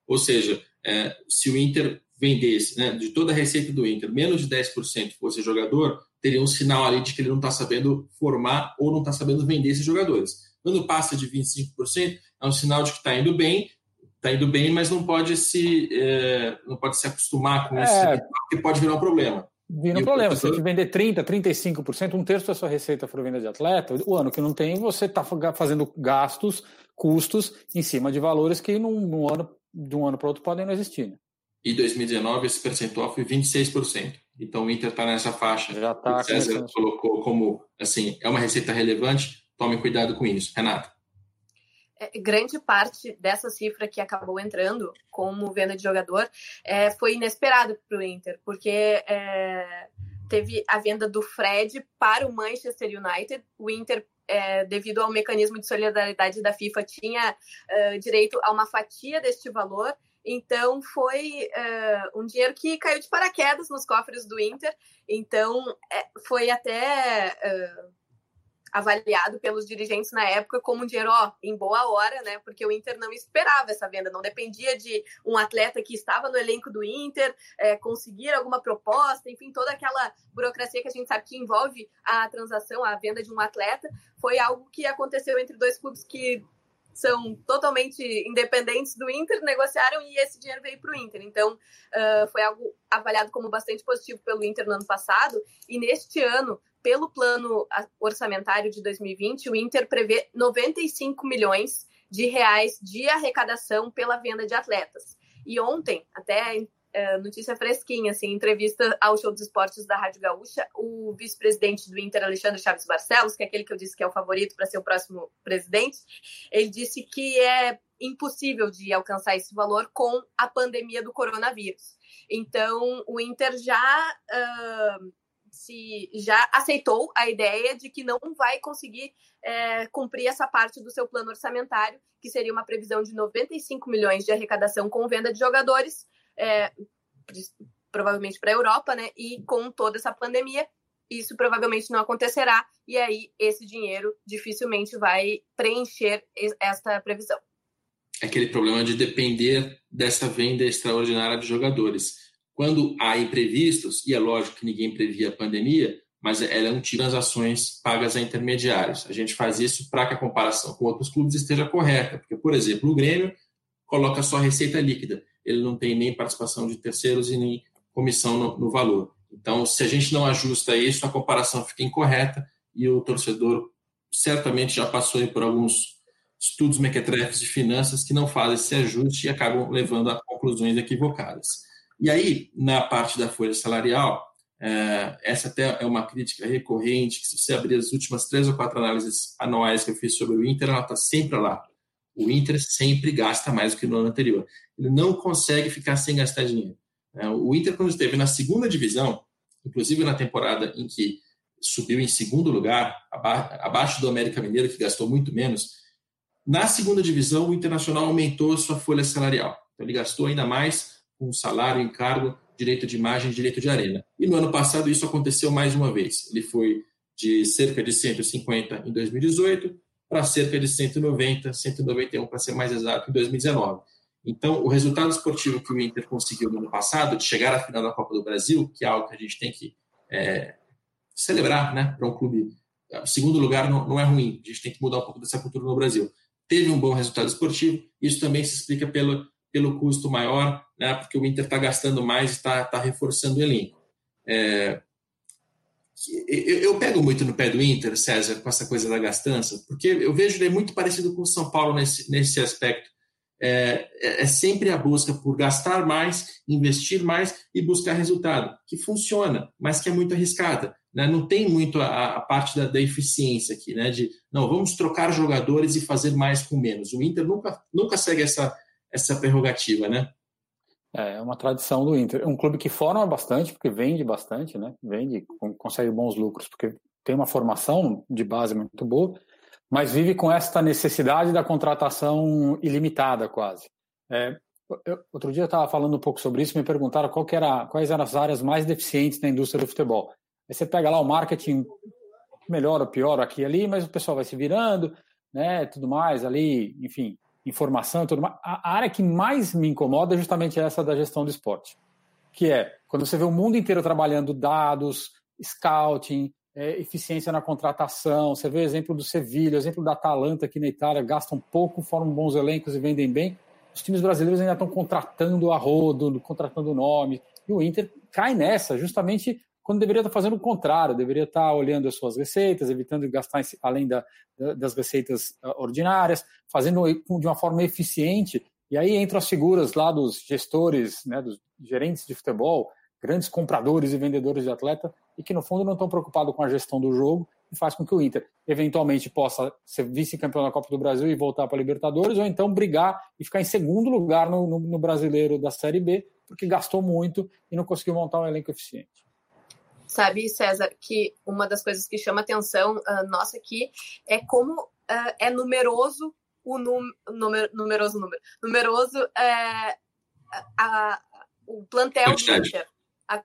Ou seja, é, se o Inter vendesse, né, de toda a receita do Inter, menos de 10% fosse jogador, teria um sinal ali de que ele não está sabendo formar ou não está sabendo vender esses jogadores. Quando passa de 25%, é um sinal de que está indo bem, está indo bem, mas não pode se é, não pode se acostumar com isso, é, porque pode virar um problema. Vira um problema. Se você vender 30%, 35%, um terço da sua receita for venda de atleta, o ano que não tem, você está fazendo gastos, custos em cima de valores que num, num ano, de um ano para outro podem não existir. Né? E 2019 esse percentual foi 26%. Então o Inter está nessa faixa. Já está. O César colocou como assim, é uma receita relevante. Tome cuidado com isso. Renata. É, grande parte dessa cifra que acabou entrando como venda de jogador é, foi inesperado para o Inter, porque é, teve a venda do Fred para o Manchester United. O Inter, é, devido ao mecanismo de solidariedade da FIFA, tinha é, direito a uma fatia deste valor. Então foi uh, um dinheiro que caiu de paraquedas nos cofres do Inter. Então é, foi até avaliado pelos dirigentes na época como um dinheiro ó, em boa hora, né? Porque o Inter não esperava essa venda, não dependia de um atleta que estava no elenco do Inter é, conseguir alguma proposta, enfim, toda aquela burocracia que a gente sabe que envolve a transação, a venda de um atleta, foi algo que aconteceu entre dois clubes que são totalmente independentes do Inter, negociaram e esse dinheiro veio para o Inter. Então, uh, foi algo avaliado como bastante positivo pelo Inter no ano passado. E neste ano, pelo plano orçamentário de 2020, o Inter prevê 95 milhões de reais de arrecadação pela venda de atletas. E ontem, até é, notícia fresquinha, assim, entrevista ao Show dos Esportes da Rádio Gaúcha, o vice-presidente do Inter, Alexandre Chaves Barcelos, que é aquele que eu disse que é o favorito para ser o próximo presidente, ele disse que é impossível de alcançar esse valor com a pandemia do coronavírus. Então, o Inter já uh, se já aceitou a ideia de que não vai conseguir é, cumprir essa parte do seu plano orçamentário, que seria uma previsão de 95 milhões de arrecadação com venda de jogadores, é, provavelmente para a Europa, né? E com toda essa pandemia, isso provavelmente não acontecerá, e aí esse dinheiro dificilmente vai preencher esta previsão. Aquele problema de depender dessa venda extraordinária de jogadores. Quando há imprevistos, e é lógico que ninguém previa a pandemia, mas eram transações pagas a intermediários. A gente faz isso para que a comparação com outros clubes esteja correta, porque, por exemplo, o Grêmio coloca só receita líquida ele não tem nem participação de terceiros e nem comissão no, no valor. Então, se a gente não ajusta isso, a comparação fica incorreta e o torcedor certamente já passou por alguns estudos mequetrefes de finanças que não fazem esse ajuste e acabam levando a conclusões equivocadas. E aí, na parte da folha salarial, é, essa até é uma crítica recorrente, que se você abrir as últimas três ou quatro análises anuais que eu fiz sobre o Inter, ela está sempre lá. O Inter sempre gasta mais do que no ano anterior. Ele não consegue ficar sem gastar dinheiro. É, o Inter, quando esteve na segunda divisão, inclusive na temporada em que subiu em segundo lugar, abaixo do América Mineiro, que gastou muito menos, na segunda divisão o Internacional aumentou sua folha salarial. Então, ele gastou ainda mais com salário, encargo, direito de imagem, direito de arena. E no ano passado isso aconteceu mais uma vez. Ele foi de cerca de 150 em 2018 para cerca de 190, 191 para ser mais exato, em 2019. Então, o resultado esportivo que o Inter conseguiu no ano passado, de chegar à final da Copa do Brasil, que é algo que a gente tem que é, celebrar, né, para um clube. O segundo lugar não, não, é ruim, a gente tem que mudar um pouco dessa cultura no Brasil. Teve um bom resultado esportivo, isso também se explica pelo, pelo custo maior, né, porque o Inter está gastando mais e está tá reforçando o elenco. É, eu, eu, pego muito no pé do Inter, César, com essa coisa da gastança, porque eu vejo ele muito parecido com o São Paulo nesse, nesse aspecto. É, é, é, sempre a busca por gastar mais, investir mais e buscar resultado, que funciona, mas que é muito arriscada. Né? Não tem muito a, a parte da, da, eficiência aqui, né? de não, vamos trocar jogadores e fazer mais com menos. O Inter nunca, nunca segue essa, essa prerrogativa, né? É, é uma tradição do Inter. Um clube que forma bastante, porque vende bastante, né? Vende, consegue bons lucros, porque tem uma formação de base muito boa, mas vive com esta necessidade da contratação ilimitada, quase. É, eu, outro dia eu estava falando um pouco sobre isso, me perguntaram qual era, quais eram as áreas mais deficientes na indústria do futebol. Aí você pega lá o marketing, melhor ou pior aqui e ali, mas o pessoal vai se virando, né? Tudo mais ali, enfim, informação e tudo mais. A área que mais me incomoda é justamente essa da gestão do esporte, que é quando você vê o mundo inteiro trabalhando dados, scouting, é, eficiência na contratação. Você vê o exemplo do Sevilha, o exemplo da Atalanta aqui na Itália, gastam pouco, formam bons elencos e vendem bem. Os times brasileiros ainda estão contratando a rodo, contratando nome. E o Inter cai nessa, justamente quando deveria estar fazendo o contrário, deveria estar olhando as suas receitas, evitando gastar além da, das receitas ah, ordinárias, fazendo de uma forma eficiente. E aí entram as figuras lá dos gestores, né, dos gerentes de futebol, grandes compradores e vendedores de atleta e que no fundo não estão preocupados com a gestão do jogo e faz com que o Inter eventualmente possa ser vice-campeão da Copa do Brasil e voltar para a Libertadores, ou então brigar e ficar em segundo lugar no, no, no brasileiro da Série B, porque gastou muito e não conseguiu montar um elenco eficiente. Sabe, César, que uma das coisas que chama atenção uh, nossa aqui é como uh, é numeroso o número, numeroso número, numeroso é, a, o plantel do Inter.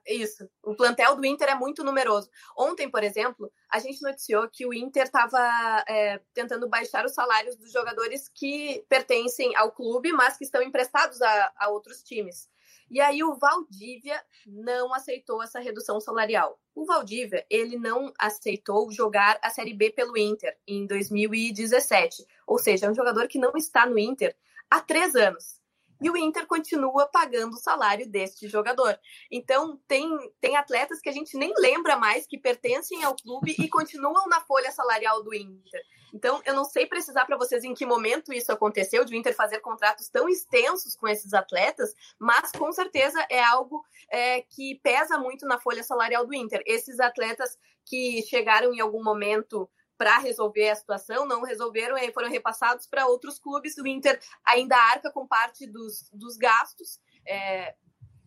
Isso. O plantel do Inter é muito numeroso. Ontem, por exemplo, a gente noticiou que o Inter estava é, tentando baixar os salários dos jogadores que pertencem ao clube, mas que estão emprestados a, a outros times. E aí o Valdívia não aceitou essa redução salarial. O Valdívia, ele não aceitou jogar a Série B pelo Inter em 2017. Ou seja, é um jogador que não está no Inter há três anos e o Inter continua pagando o salário deste jogador. Então, tem, tem atletas que a gente nem lembra mais que pertencem ao clube e continuam na folha salarial do Inter. Então, eu não sei precisar para vocês em que momento isso aconteceu, de o Inter fazer contratos tão extensos com esses atletas, mas com certeza é algo é, que pesa muito na folha salarial do Inter. Esses atletas que chegaram em algum momento para resolver a situação, não resolveram e foram repassados para outros clubes. O Inter ainda arca com parte dos, dos gastos. É,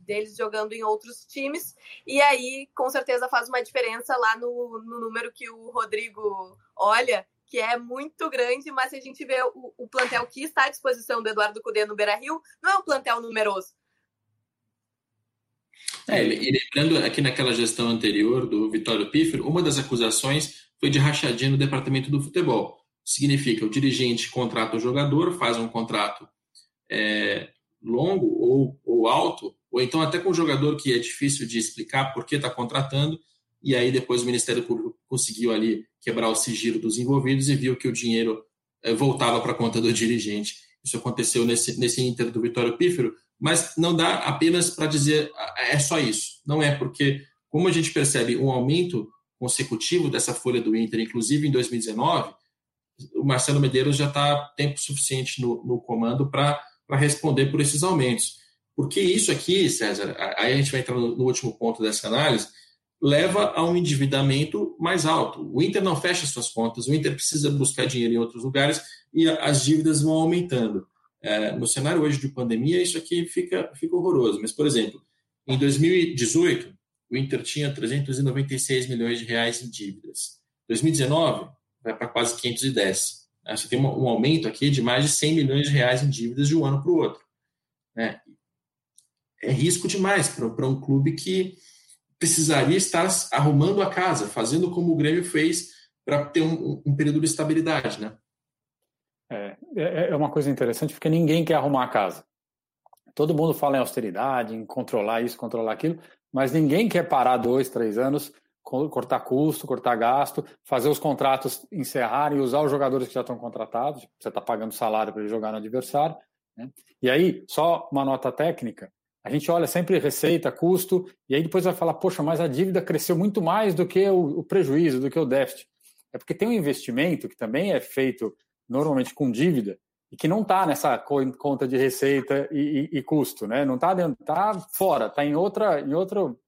deles jogando em outros times, e aí com certeza faz uma diferença lá no, no número que o Rodrigo olha, que é muito grande, mas se a gente vê o, o plantel que está à disposição do Eduardo Cudê no Beira Rio, não é um plantel numeroso. É, e lembrando aqui naquela gestão anterior do Vitório Pífero, uma das acusações foi de rachadinha no departamento do futebol. Significa o dirigente contrata o jogador, faz um contrato é, longo ou, ou alto, ou então até com um jogador que é difícil de explicar por que está contratando, e aí depois o Ministério Público conseguiu ali quebrar o sigilo dos envolvidos e viu que o dinheiro é, voltava para a conta do dirigente. Isso aconteceu nesse, nesse Inter do Vitório Pífero, mas não dá apenas para dizer é só isso. Não é, porque como a gente percebe um aumento consecutivo dessa folha do Inter, inclusive em 2019, o Marcelo Medeiros já está tempo suficiente no, no comando para responder por esses aumentos. Porque isso aqui, César, aí a gente vai entrar no, no último ponto dessa análise, leva a um endividamento mais alto. O Inter não fecha suas contas, o Inter precisa buscar dinheiro em outros lugares e as dívidas vão aumentando. É, no cenário hoje de pandemia, isso aqui fica, fica horroroso. Mas, por exemplo, em 2018, o Inter tinha 396 milhões de reais em dívidas. 2019 vai para quase 510. Né? Você tem um aumento aqui de mais de 100 milhões de reais em dívidas de um ano para o outro. Né? É risco demais para um clube que precisaria estar arrumando a casa, fazendo como o Grêmio fez para ter um, um, período de estabilidade, né? É, é, é uma coisa interessante porque ninguém quer arrumar a casa. Todo mundo fala em austeridade, em controlar isso, controlar aquilo, mas ninguém quer parar dois, três anos, cortar custo, cortar gasto, fazer os contratos encerrarem usar os jogadores que já estão contratados. Você está pagando salário para ele jogar no adversário. Né? E aí, só uma nota técnica: a gente olha sempre receita, custo, e aí depois vai falar, poxa, mas a dívida cresceu muito mais do que o prejuízo, do que o déficit. É porque tem um investimento que também é feito normalmente com dívida, e que não está nessa conta de receita e, e, e custo, né? Não está tá fora, está em outra em outro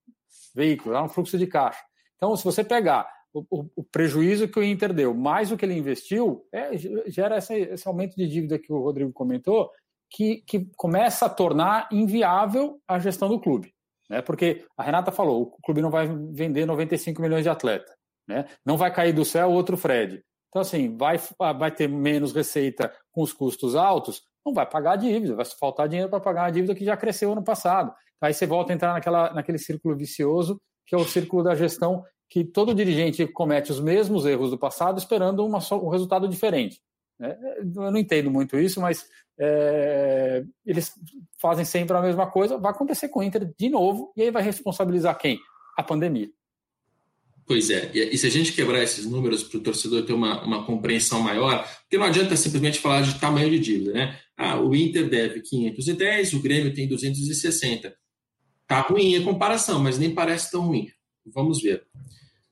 veículo, está no fluxo de caixa. Então, se você pegar o, o, o, prejuízo que o Inter deu mais o que ele investiu, é, gera esse, aumento de dívida que o Rodrigo comentou, que, que começa a tornar inviável a gestão do clube. Né? Porque a Renata falou, o clube não vai vender 95 milhões de atleta. Né? Não vai cair do céu outro Fred. Então, assim, vai, vai ter menos receita com os custos altos, não vai pagar a dívida, vai faltar dinheiro para pagar a dívida que já cresceu ano passado. Aí você volta a entrar naquela, naquele círculo vicioso, que é o círculo da gestão, que todo dirigente comete os mesmos erros do passado esperando uma, um resultado diferente. É, eu não entendo muito isso, mas é, eles fazem sempre a mesma coisa. Vai acontecer com o Inter de novo, e aí vai responsabilizar quem? A pandemia. Pois é, e se a gente quebrar esses números para o torcedor ter uma, uma compreensão maior, porque não adianta simplesmente falar de tamanho de dívida, né? Ah, o Inter deve 510, o Grêmio tem 260. Tá ruim a comparação, mas nem parece tão ruim. Vamos ver.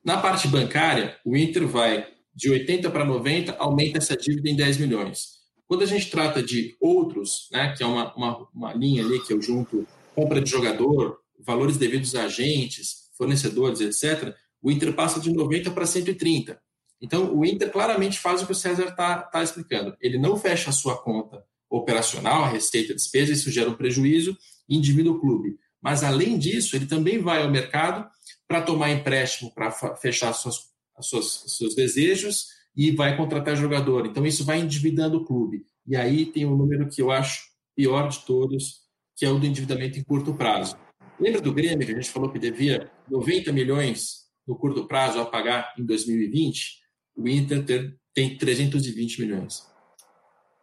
Na parte bancária, o Inter vai de 80 para 90, aumenta essa dívida em 10 milhões. Quando a gente trata de outros, né, que é uma, uma, uma linha ali que eu junto compra de jogador, valores devidos a agentes, fornecedores, etc., o Inter passa de 90 para 130. Então, o Inter claramente faz o que o César está tá explicando. Ele não fecha a sua conta operacional, a receita, a despesa, isso gera um prejuízo, indivíduo clube. Mas, além disso, ele também vai ao mercado para tomar empréstimo, para fechar suas, suas, seus desejos e vai contratar jogador. Então, isso vai endividando o clube. E aí tem um número que eu acho pior de todos, que é o do endividamento em curto prazo. Lembra do Grêmio, que a gente falou que devia 90 milhões no curto prazo a pagar em 2020? O Inter tem 320 milhões.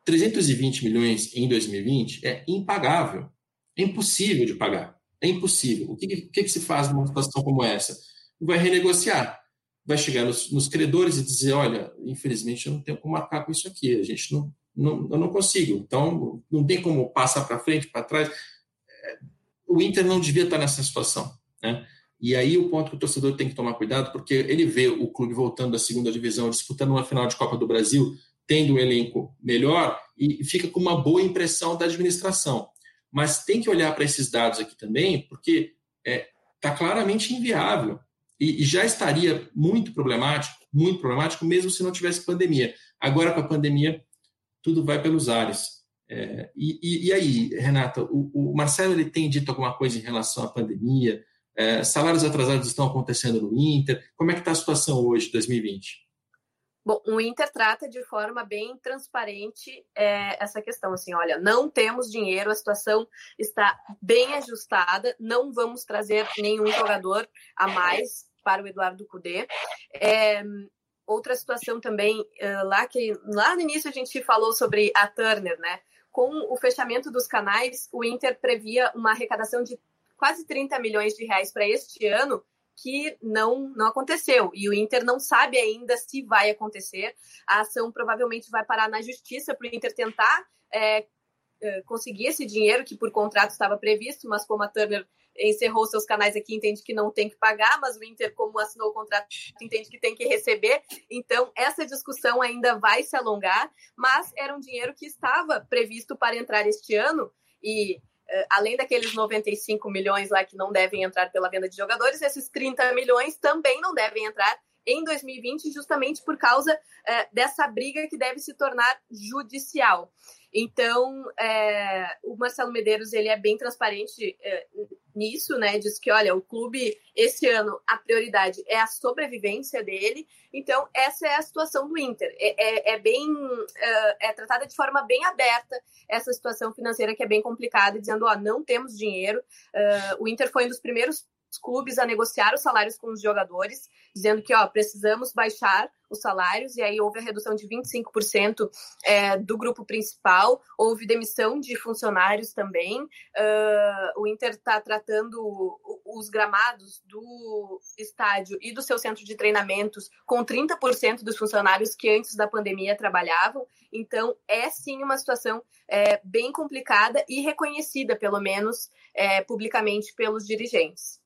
320 milhões em 2020 é impagável. É impossível de pagar. É impossível. O que, que, que se faz numa situação como essa? Vai renegociar. Vai chegar nos, nos, credores e dizer: olha, infelizmente eu não tenho como marcar com isso aqui. A gente não, não, eu não consigo. Então, não tem como passar para frente, para trás. É, o Inter não devia estar nessa situação. Né? E aí o ponto que o torcedor tem que tomar cuidado, porque ele vê o clube voltando da segunda divisão, disputando uma final de Copa do Brasil, tendo um elenco melhor e fica com uma boa impressão da administração. Mas tem que olhar para esses dados aqui também, porque está é, tá claramente inviável e, e, já estaria muito problemático, muito problemático, mesmo se não tivesse pandemia. Agora, com a pandemia, tudo vai pelos ares. É, e, e, aí, Renata, o, o, Marcelo ele tem dito alguma coisa em relação à pandemia? É, salários atrasados estão acontecendo no Inter? Como é que está a situação hoje, 2020? Bom, o Inter trata de forma bem transparente é, essa questão, assim, olha, não temos dinheiro, a situação está bem ajustada, não vamos trazer nenhum jogador a mais para o Eduardo Cudê. É, outra situação também, uh, lá que lá no início a gente falou sobre a Turner, né? Com o fechamento dos canais, o Inter previa uma arrecadação de quase 30 milhões de reais para este ano, que não, não aconteceu. E o Inter não sabe ainda se vai acontecer. A ação provavelmente vai parar na justiça para o Inter tentar é, conseguir esse dinheiro que por contrato estava previsto, mas como a Turner encerrou seus canais aqui, entende que não tem que pagar, mas o Inter, como assinou o contrato, entende que tem que receber. Então, essa discussão ainda vai se alongar, mas era um dinheiro que estava previsto para entrar este ano e além daqueles 95 milhões lá que não devem entrar pela venda de jogadores, esses 30 milhões também não devem entrar em 2020, justamente por causa é, dessa briga que deve se tornar judicial. Então, é, o Marcelo Medeiros ele é bem transparente é, nisso, né? Diz que, olha, o clube esse ano a prioridade é a sobrevivência dele. Então, essa é a situação do Inter. É, é, é bem é, é tratada de forma bem aberta essa situação financeira que é bem complicada, dizendo, ó, não temos dinheiro. Uh, o Inter foi um dos primeiros clubes a negociar os salários com os jogadores, dizendo que ó, precisamos baixar os salários, e aí houve a redução de 25% é, do grupo principal, houve demissão de funcionários também. Uh, o Inter está tratando os gramados do estádio e do seu centro de treinamentos com 30% dos funcionários que antes da pandemia trabalhavam. Então, é sim uma situação é, bem complicada e reconhecida, pelo menos é, publicamente, pelos dirigentes.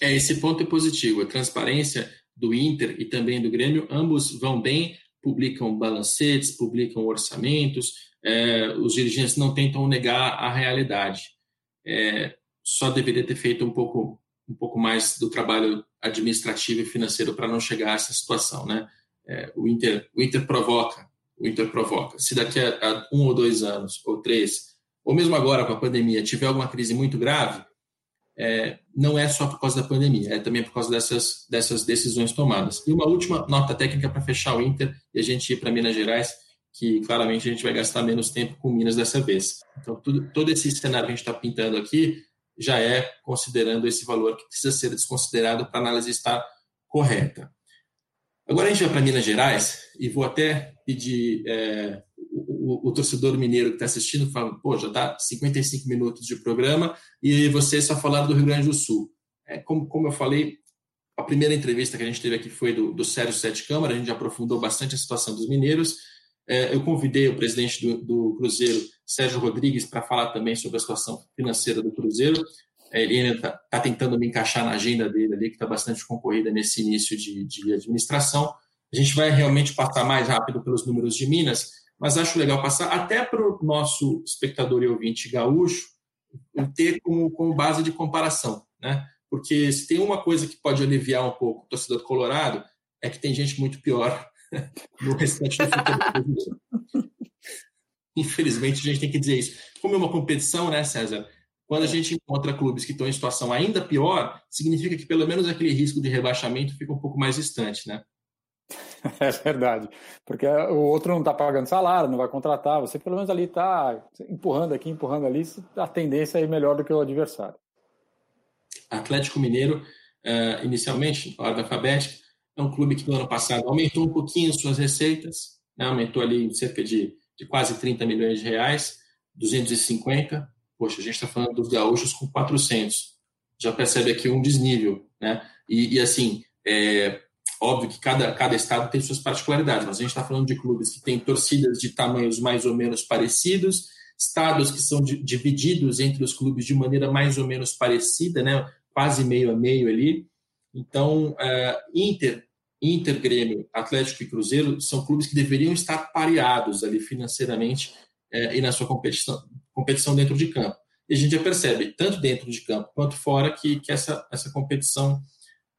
É, esse ponto é positivo. A transparência do Inter e também do Grêmio, ambos vão bem, publicam balancetes, publicam orçamentos, é, os dirigentes não tentam negar a realidade. É, só deveria ter feito um pouco, um pouco mais do trabalho administrativo e financeiro para não chegar a essa situação. Né? É, o, Inter, o Inter provoca, o Inter provoca. Se daqui a, a um ou dois anos, ou três, ou mesmo agora com a pandemia, tiver alguma crise muito grave, é, não é só por causa da pandemia, é também por causa dessas, dessas decisões tomadas. E uma última nota técnica para fechar o Inter e a gente ir para Minas Gerais, que claramente a gente vai gastar menos tempo com Minas dessa vez. Então, tudo, todo esse cenário que a gente está pintando aqui já é considerando esse valor que precisa ser desconsiderado para a análise estar correta. Agora a gente vai para Minas Gerais e vou até pedir é, o, o, torcedor mineiro que está assistindo fala, pô, já dá 55 minutos de programa e vocês só falaram do Rio Grande do Sul. É, como, como eu falei, a primeira entrevista que a gente teve aqui foi do, do Sérgio Sete Câmara, a gente aprofundou bastante a situação dos mineiros. É, eu convidei o presidente do, do Cruzeiro, Sérgio Rodrigues, para falar também sobre a situação financeira do Cruzeiro. É, ele está tá tentando me encaixar na agenda dele ali, que está bastante concorrida nesse início de, de administração. A gente vai realmente passar mais rápido pelos números de Minas, mas acho legal passar até para o nosso espectador e ouvinte gaúcho ter como, como base de comparação. né? Porque se tem uma coisa que pode aliviar um pouco o torcedor colorado, é que tem gente muito pior no restante do futebol. Infelizmente, a gente tem que dizer isso. Como é uma competição, né, César? Quando a é. gente encontra clubes que estão em situação ainda pior, significa que pelo menos aquele risco de rebaixamento fica um pouco mais distante, né? É verdade, porque o outro não está pagando salário, não vai contratar, você pelo menos ali está empurrando aqui, empurrando ali, a tendência é melhor do que o adversário. Atlético Mineiro, uh, inicialmente, na ordem alfabética, é um clube que no ano passado aumentou um pouquinho suas receitas, né, aumentou ali cerca de, de quase 30 milhões de reais, 250. Poxa, a gente está falando dos gaúchos com 400. Já percebe aqui um desnível, né? E, e assim, é, óbvio que cada, cada estado tem suas particularidades, mas a gente está falando de clubes que têm torcidas de tamanhos mais ou menos parecidos, estados que são divididos entre os clubes de maneira mais ou menos parecida, né? quase meio a meio ali. Então, uh, Inter, Inter, Grêmio, Atlético e Cruzeiro são clubes que deveriam estar pareados ali financeiramente uh, e na sua competição, competição dentro de campo. E a gente já percebe, tanto dentro de campo quanto fora, que, que essa, essa competição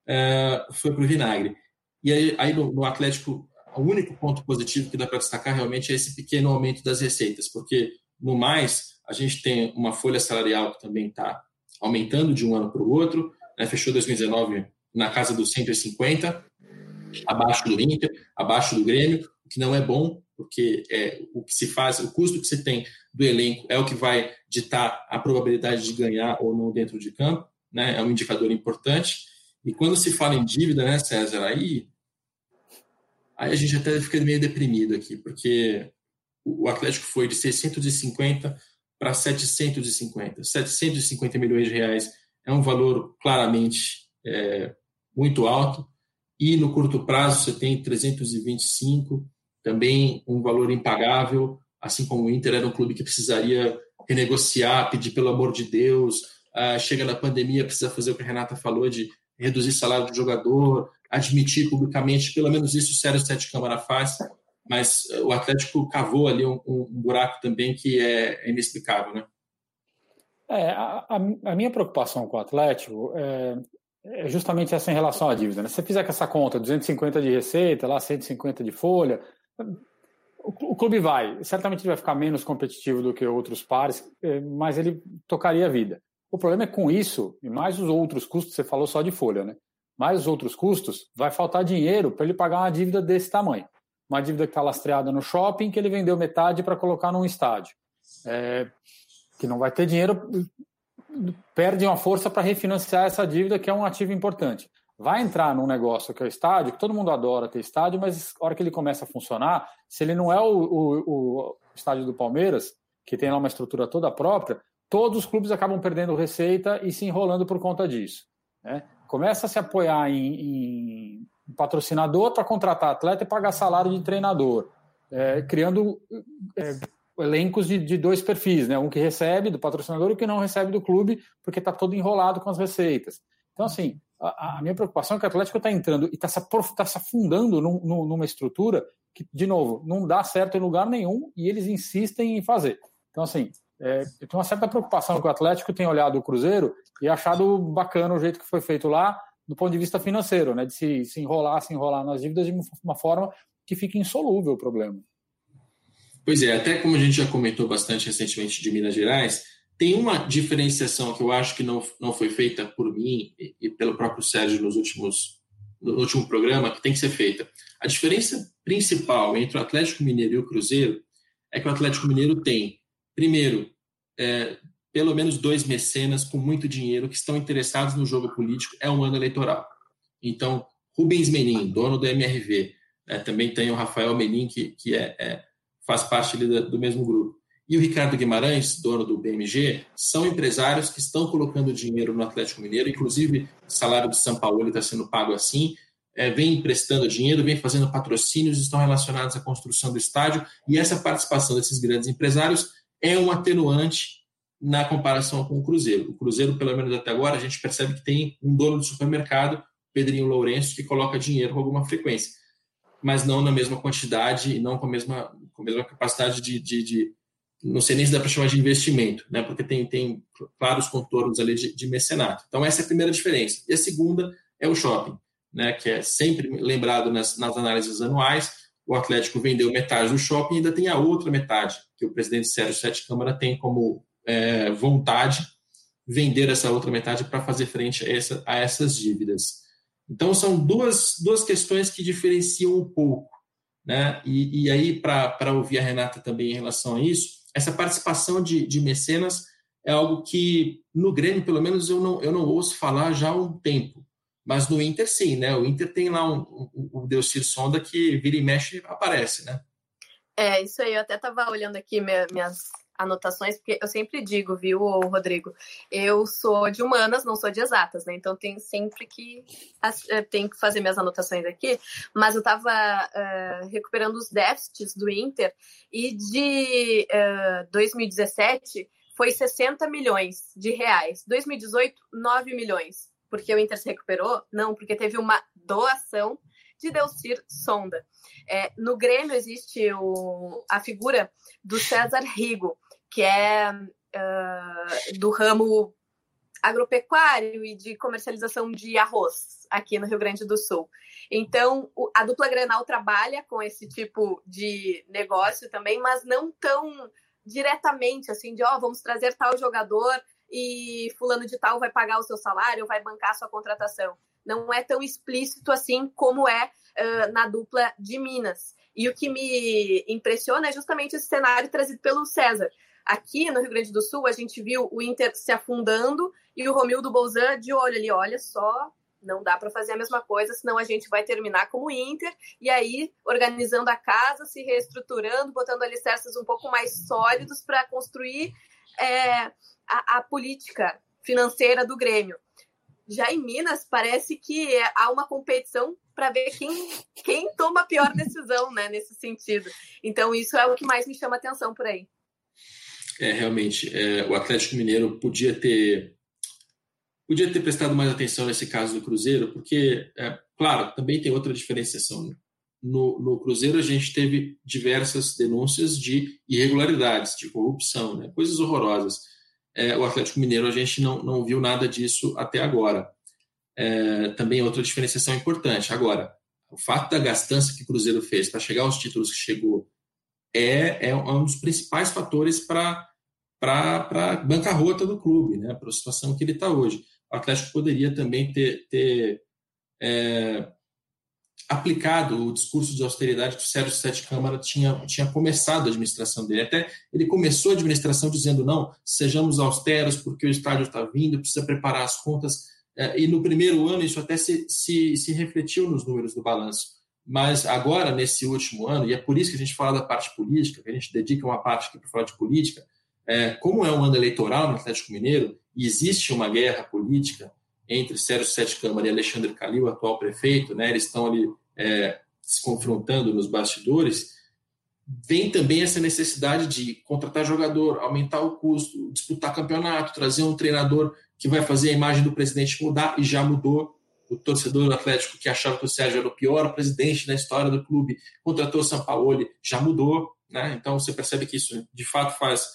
uh, foi para o vinagre. E aí, aí no, no, Atlético, o único ponto positivo que dá para destacar realmente é esse pequeno aumento das receitas, porque no mais, a gente tem uma folha salarial que também está aumentando de um ano para o outro, né? fechou 2019 na casa dos 150, abaixo do Inter, abaixo do Grêmio, o que não é bom, porque é, o que se faz, o custo que você tem do elenco é o que vai ditar a probabilidade de ganhar ou não dentro de campo, né? é um indicador importante. E quando se fala em dívida, né, César, aí, aí a gente até fica meio deprimido aqui, porque o Atlético foi de 650 para 750. 750 milhões de reais é um valor claramente é, muito alto. E no curto prazo você tem 325, também um valor impagável, assim como o Inter era um clube que precisaria renegociar, pedir pelo amor de Deus, ah, chega na pandemia, precisa fazer o que a Renata falou de reduzir salário do jogador, admitir publicamente, pelo menos isso o Sérgio Sete Câmara faz, mas eh, o Atlético cavou ali um, um buraco também que é, é inexplicável, né? É, a, a, minha preocupação com o Atlético é, é, justamente essa em relação à dívida. Né? Se você fizer com essa conta, 250 de receita, lá 150 de folha, o, o clube vai, certamente vai ficar menos competitivo do que outros pares, é, mas ele tocaria a vida. O problema é com isso, e mais os outros custos, você falou só de folha, né? Mais os outros custos, vai faltar dinheiro para ele pagar uma dívida desse tamanho. Uma dívida que está lastreada no shopping, que ele vendeu metade para colocar num estádio. É, que não vai ter dinheiro, perde uma força para refinanciar essa dívida, que é um ativo importante. Vai entrar num negócio que é o estádio, que todo mundo adora ter estádio, mas a hora que ele começa a funcionar, se ele não é o, o, o estádio do Palmeiras, que tem lá uma estrutura toda própria, todos os clubes acabam perdendo receita e se enrolando por conta disso. Né? Começa a se apoiar em, em patrocinador para contratar atleta e pagar salário de treinador, é, criando é, elencos de, de, dois perfis, né? um que recebe do patrocinador e o que não recebe do clube, porque está todo enrolado com as receitas. Então, assim, a, a minha preocupação é que o Atlético está entrando e está se, tá se afundando num, numa estrutura que, de novo, não dá certo em lugar nenhum e eles insistem em fazer. Então, assim, é, eu tenho uma certa preocupação que o Atlético tem olhado o Cruzeiro e achado bacana o jeito que foi feito lá, do ponto de vista financeiro, né? De se, se enrolar, se enrolar nas dívidas de uma forma que fique insolúvel o problema. Pois é, até como a gente já comentou bastante recentemente de Minas Gerais, tem uma diferenciação que eu acho que não, não foi feita por mim e, e pelo próprio Sérgio nos últimos, no último programa, que tem que ser feita. A diferença principal entre o Atlético Mineiro e o Cruzeiro é que o Atlético Mineiro tem Primeiro, é, pelo menos dois mecenas com muito dinheiro que estão interessados no jogo político. É um ano eleitoral. Então, Rubens Menin, dono do MRV, é, também tem o Rafael Menin, que, que é, é faz parte do, do mesmo grupo. E o Ricardo Guimarães, dono do BMG, são empresários que estão colocando dinheiro no Atlético Mineiro, inclusive o salário de São Paulo está sendo pago assim, é, vem emprestando dinheiro, vem fazendo patrocínios, estão relacionados à construção do estádio, e essa participação desses grandes empresários é um atenuante na comparação com o Cruzeiro. O Cruzeiro, pelo menos até agora, a gente percebe que tem um dono de supermercado, Pedrinho Lourenço, que coloca dinheiro com alguma frequência, mas não na mesma quantidade e não com a mesma, com a mesma capacidade de, de, de, não sei nem se dá para chamar de investimento, né? porque tem, tem claros contornos ali de, de, mecenato. Então, essa é a primeira diferença. E a segunda é o shopping, né? que é sempre lembrado nas, nas análises anuais. O Atlético vendeu metade do shopping e ainda tem a outra metade, que o presidente Sérgio Sete Câmara tem como é, vontade vender essa outra metade para fazer frente a, essa, a essas dívidas. Então, são duas, duas questões que diferenciam um pouco. Né? E, e aí, para ouvir a Renata também em relação a isso, essa participação de, de mecenas é algo que no Grêmio, pelo menos, eu não, eu não ouço falar já há um tempo. Mas no Inter, sim, né? O Inter tem lá um, um, o Delcir Sonda que vira e mexe aparece, né? É, isso aí. Eu até estava olhando aqui minhas anotações, porque eu sempre digo, viu, Rodrigo? Eu sou de humanas, não sou de exatas, né? Então tem sempre que eh, tem que fazer minhas anotações aqui. Mas eu estava uh, recuperando os déficits do Inter e de uh, eh, 2017 foi 60 milhões de reais. 2018, 9 milhões. Porque o Inter se recuperou? Não, porque teve uma doação de Delcir Sonda. É, no Grêmio existe o, a figura do César Rigo, que é uh, do ramo agropecuário e de comercialização de arroz aqui no Rio Grande do Sul. Então, a dupla Grenal trabalha com esse tipo de negócio também, mas não tão diretamente assim de, ó, oh, vamos trazer tal jogador e fulano de tal vai pagar o seu salário, vai bancar a sua contratação. Não é tão explícito assim como é uh, na dupla de Minas. E o que me impressiona é justamente esse cenário trazido pelo César. Aqui no Rio Grande do Sul, a gente viu o Inter se afundando e o Romildo Bolzan de olho ali, olha só, não dá para fazer a mesma coisa, senão a gente vai terminar como Inter, e aí organizando a casa, se reestruturando, botando alicerces um pouco mais sólidos para construir é, a, a, política financeira do Grêmio. Já em Minas, parece que há uma competição para ver quem, quem toma a pior decisão né, nesse sentido. Então, isso é o que mais me chama atenção por aí. É, realmente, é, o Atlético Mineiro podia ter podia ter prestado mais atenção nesse caso do Cruzeiro, porque, é, claro, também tem outra diferenciação. Né? No, no, Cruzeiro a gente teve diversas denúncias de irregularidades, de corrupção, né? coisas horrorosas. É, o Atlético Mineiro a gente não, não viu nada disso até agora. É, também outra diferenciação importante. Agora, o fato da gastança que o Cruzeiro fez para chegar aos títulos que chegou é, é um dos principais fatores para para a bancarrota do clube, né, para a situação que ele está hoje. O Atlético poderia também ter, ter é, aplicado o discurso de austeridade que o Sérgio Sete Câmara tinha, tinha começado a administração dele. Até ele começou a administração dizendo: não, sejamos austeros porque o estádio está vindo, precisa preparar as contas. É, e no primeiro ano isso até se, se, se refletiu nos números do balanço. Mas agora, nesse último ano, e é por isso que a gente fala da parte política, que a gente dedica uma parte aqui para falar de política, é, como é um ano eleitoral no Atlético Mineiro, e existe uma guerra política entre Sérgio Sete Câmara e Alexandre Calil, atual prefeito, né, eles estão ali é, se confrontando nos bastidores, vem também essa necessidade de contratar jogador, aumentar o custo, disputar campeonato, trazer um treinador que vai fazer a imagem do presidente mudar, e já mudou. O torcedor do Atlético que achava que o Sérgio era o pior presidente da história do clube, contratou o Sampaoli, já mudou. Né? Então você percebe que isso de fato faz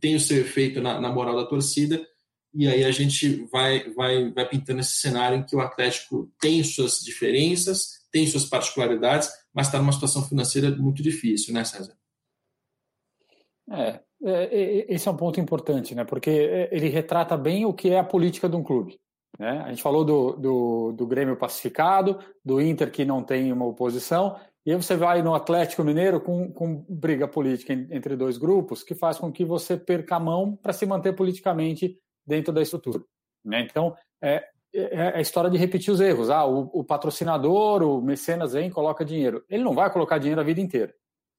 tem o seu efeito na, na moral da torcida, e aí a gente vai, vai, vai pintando esse cenário em que o Atlético tem suas diferenças, tem suas particularidades, mas está numa situação financeira muito difícil, né, César? É, é, é, esse é um ponto importante, né? Porque ele retrata bem o que é a política de um clube. Né? A gente falou do, do, do Grêmio pacificado, do Inter que não tem uma oposição, e aí você vai no Atlético Mineiro com, com briga política entre dois grupos, que faz com que você perca a mão para se manter politicamente dentro da estrutura. Né? Então, é, é, é a história de repetir os erros. Ah, o, o, patrocinador, o mecenas vem coloca dinheiro. Ele não vai colocar dinheiro a vida inteira.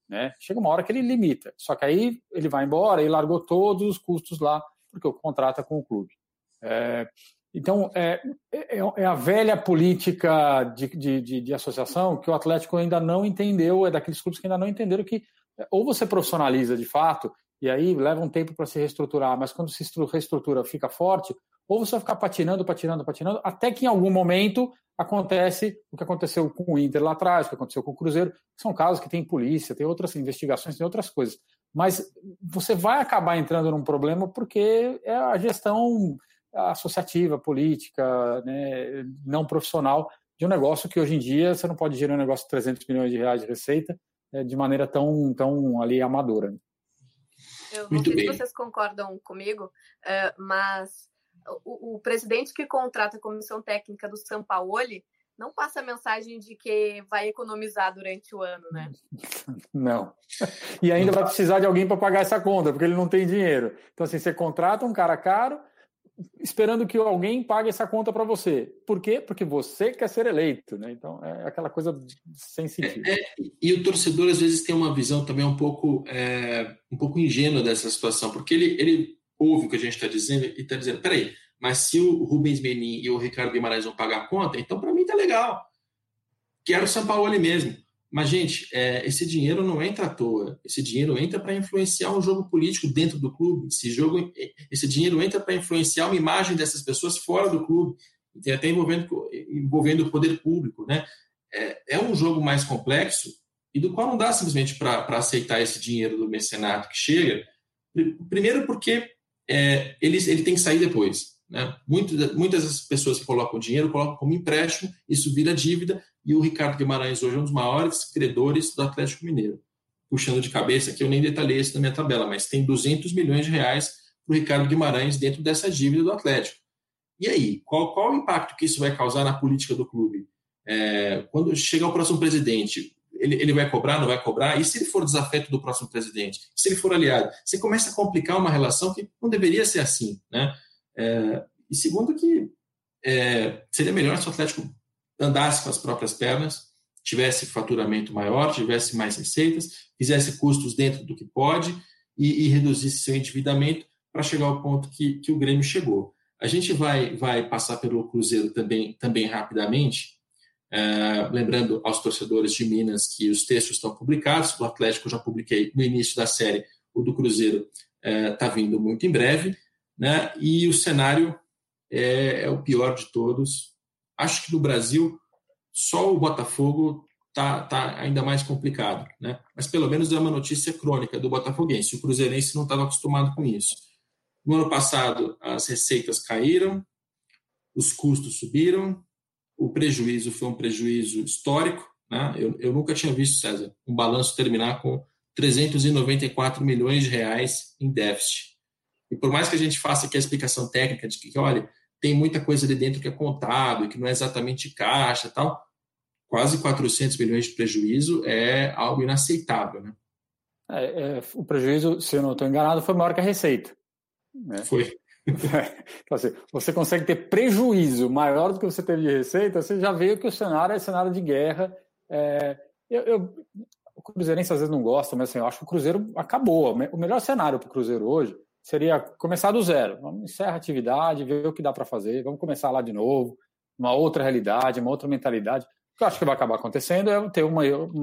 Né? Chega uma hora que ele limita. Só que aí ele vai embora e largou todos os custos lá, porque o contrata com o clube. É, então, é, é, é, a velha política de, de, de, associação que o Atlético ainda não entendeu, é daqueles clubes que ainda não entenderam que é, ou você profissionaliza de fato, e aí leva um tempo para se reestruturar, mas quando se reestrutura fica forte, ou você vai ficar patinando, patinando, patinando, até que em algum momento acontece o que aconteceu com o Inter lá atrás, o que aconteceu com o Cruzeiro, são casos que tem polícia, tem outras investigações, tem outras coisas. Mas você vai acabar entrando num problema porque é a gestão associativa, política, né, não profissional de um negócio que hoje em dia você não pode gerar um negócio de 300 milhões de reais de receita é, de maneira tão, tão ali amadora. Eu não Muito sei bem. se vocês concordam comigo, é, mas o, o, presidente que contrata a comissão técnica do São Paulo não passa a mensagem de que vai economizar durante o ano, né? Não. E ainda vai precisar de alguém para pagar essa conta, porque ele não tem dinheiro. Então, assim, você contrata um cara caro, esperando que alguém pague essa conta para você. Por quê? Porque você quer ser eleito, né? Então é aquela coisa sem sentido. É, é, e o torcedor às vezes tem uma visão também um pouco é, um pouco ingênua dessa situação, porque ele, ele ouve o que a gente está dizendo e está dizendo, peraí, mas se o Rubens Menin e o Ricardo Guimarães vão pagar a conta, então para mim tá legal. Quero o São Paulo ali mesmo. Mas, gente, é, esse dinheiro não entra à toa. Esse dinheiro entra para influenciar um jogo político dentro do clube. Esse, jogo, esse dinheiro entra para influenciar uma imagem dessas pessoas fora do clube, até envolvendo, envolvendo o poder público. Né? É, é um jogo mais complexo e do qual não dá simplesmente para aceitar esse dinheiro do mecenato que chega. Primeiro, porque é, ele, ele tem que sair depois. Né? Muitas, muitas das pessoas que colocam dinheiro colocam como empréstimo, isso vira dívida, e o Ricardo Guimarães hoje é um dos maiores credores do Atlético Mineiro. Puxando de cabeça, que eu nem detalhei isso na minha tabela, mas tem 200 milhões de reais para o Ricardo Guimarães dentro dessa dívida do Atlético. E aí, qual, qual o impacto que isso vai causar na política do clube? É, quando chegar o próximo presidente, ele, ele vai cobrar, não vai cobrar? E se ele for desafeto do próximo presidente? Se ele for aliado? Você começa a complicar uma relação que não deveria ser assim, né? É, e segundo que é, seria melhor se o Atlético andasse com as próprias pernas, tivesse faturamento maior, tivesse mais receitas, fizesse custos dentro do que pode e, e reduzisse seu endividamento para chegar ao ponto que, que o Grêmio chegou. A gente vai, vai passar pelo Cruzeiro também, também rapidamente, é, lembrando aos torcedores de Minas que os textos estão publicados, o Atlético eu já publiquei no início da série, o do Cruzeiro está é, vindo muito em breve né? E o cenário é, é o pior de todos. Acho que no Brasil só o Botafogo tá, tá ainda mais complicado, né? Mas pelo menos é uma notícia crônica do botafoguense. O cruzeirense não estava acostumado com isso. No ano passado as receitas caíram, os custos subiram, o prejuízo foi um prejuízo histórico, né? Eu, eu nunca tinha visto César um balanço terminar com 394 milhões de reais em déficit. E por mais que a gente faça aqui a explicação técnica de que, olha, tem muita coisa ali dentro que é contábil, que não é exatamente caixa tal, quase 400 milhões de prejuízo é algo inaceitável, né? É, é, o prejuízo, se eu não estou enganado, foi maior que a receita. Né? Foi. então, assim, você consegue ter prejuízo maior do que você teve de receita, você já vê que o cenário é cenário de guerra. É, eu, eu, o Cruzeirense às vezes não gosta, mas assim, eu acho que o Cruzeiro acabou. O melhor cenário para o Cruzeiro hoje seria começar do zero. Vamos encerrar a atividade, ver o que dá para fazer, vamos começar lá de novo, uma outra realidade, uma outra mentalidade. O que eu acho que vai acabar acontecendo é ter uma,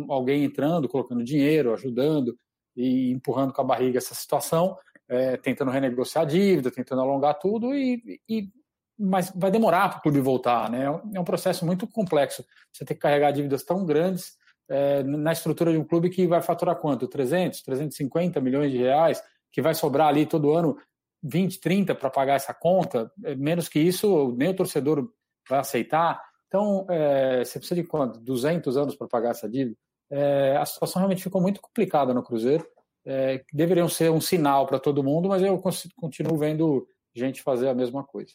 alguém entrando, colocando dinheiro, ajudando e empurrando com a barriga essa situação, é, tentando renegociar a dívida, tentando alongar tudo, e, e mas vai demorar para o clube voltar. Né? É um processo muito complexo. Você tem que carregar dívidas tão grandes é, na estrutura de um clube que vai faturar quanto? 300, 350 milhões de reais? Que vai sobrar ali todo ano 20, 30 para pagar essa conta, é, menos que isso, nem o torcedor vai aceitar. Então, é, você precisa de quanto? 200 anos para pagar essa dívida? É, a situação realmente ficou muito complicada no Cruzeiro. É, deveriam ser um sinal para todo mundo, mas eu continuo vendo gente fazer a mesma coisa.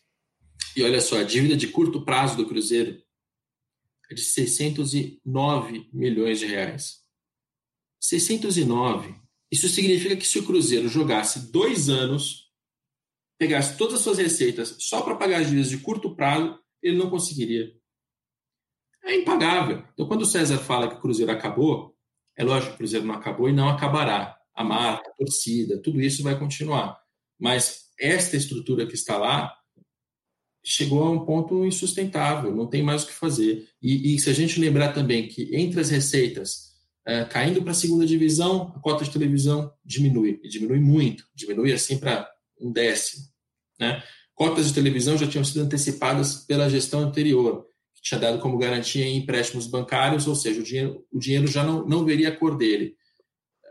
E olha só, a dívida de curto prazo do Cruzeiro é de 609 milhões de reais. 609 isso significa que se o Cruzeiro jogasse dois anos, pegasse todas as suas receitas só para pagar as dívidas de curto prazo, ele não conseguiria. É impagável. Então, quando o César fala que o Cruzeiro acabou, é lógico que o Cruzeiro não acabou e não acabará. A marca, a torcida, tudo isso vai continuar. Mas esta estrutura que está lá chegou a um ponto insustentável, não tem mais o que fazer. E, e se a gente lembrar também que entre as receitas é, caindo para a segunda divisão, a cota de televisão diminui, e diminui muito, diminui assim para um décimo. Né? Cotas de televisão já tinham sido antecipadas pela gestão anterior, que tinha dado como garantia em empréstimos bancários, ou seja, o dinheiro, o dinheiro já não, não veria a cor dele.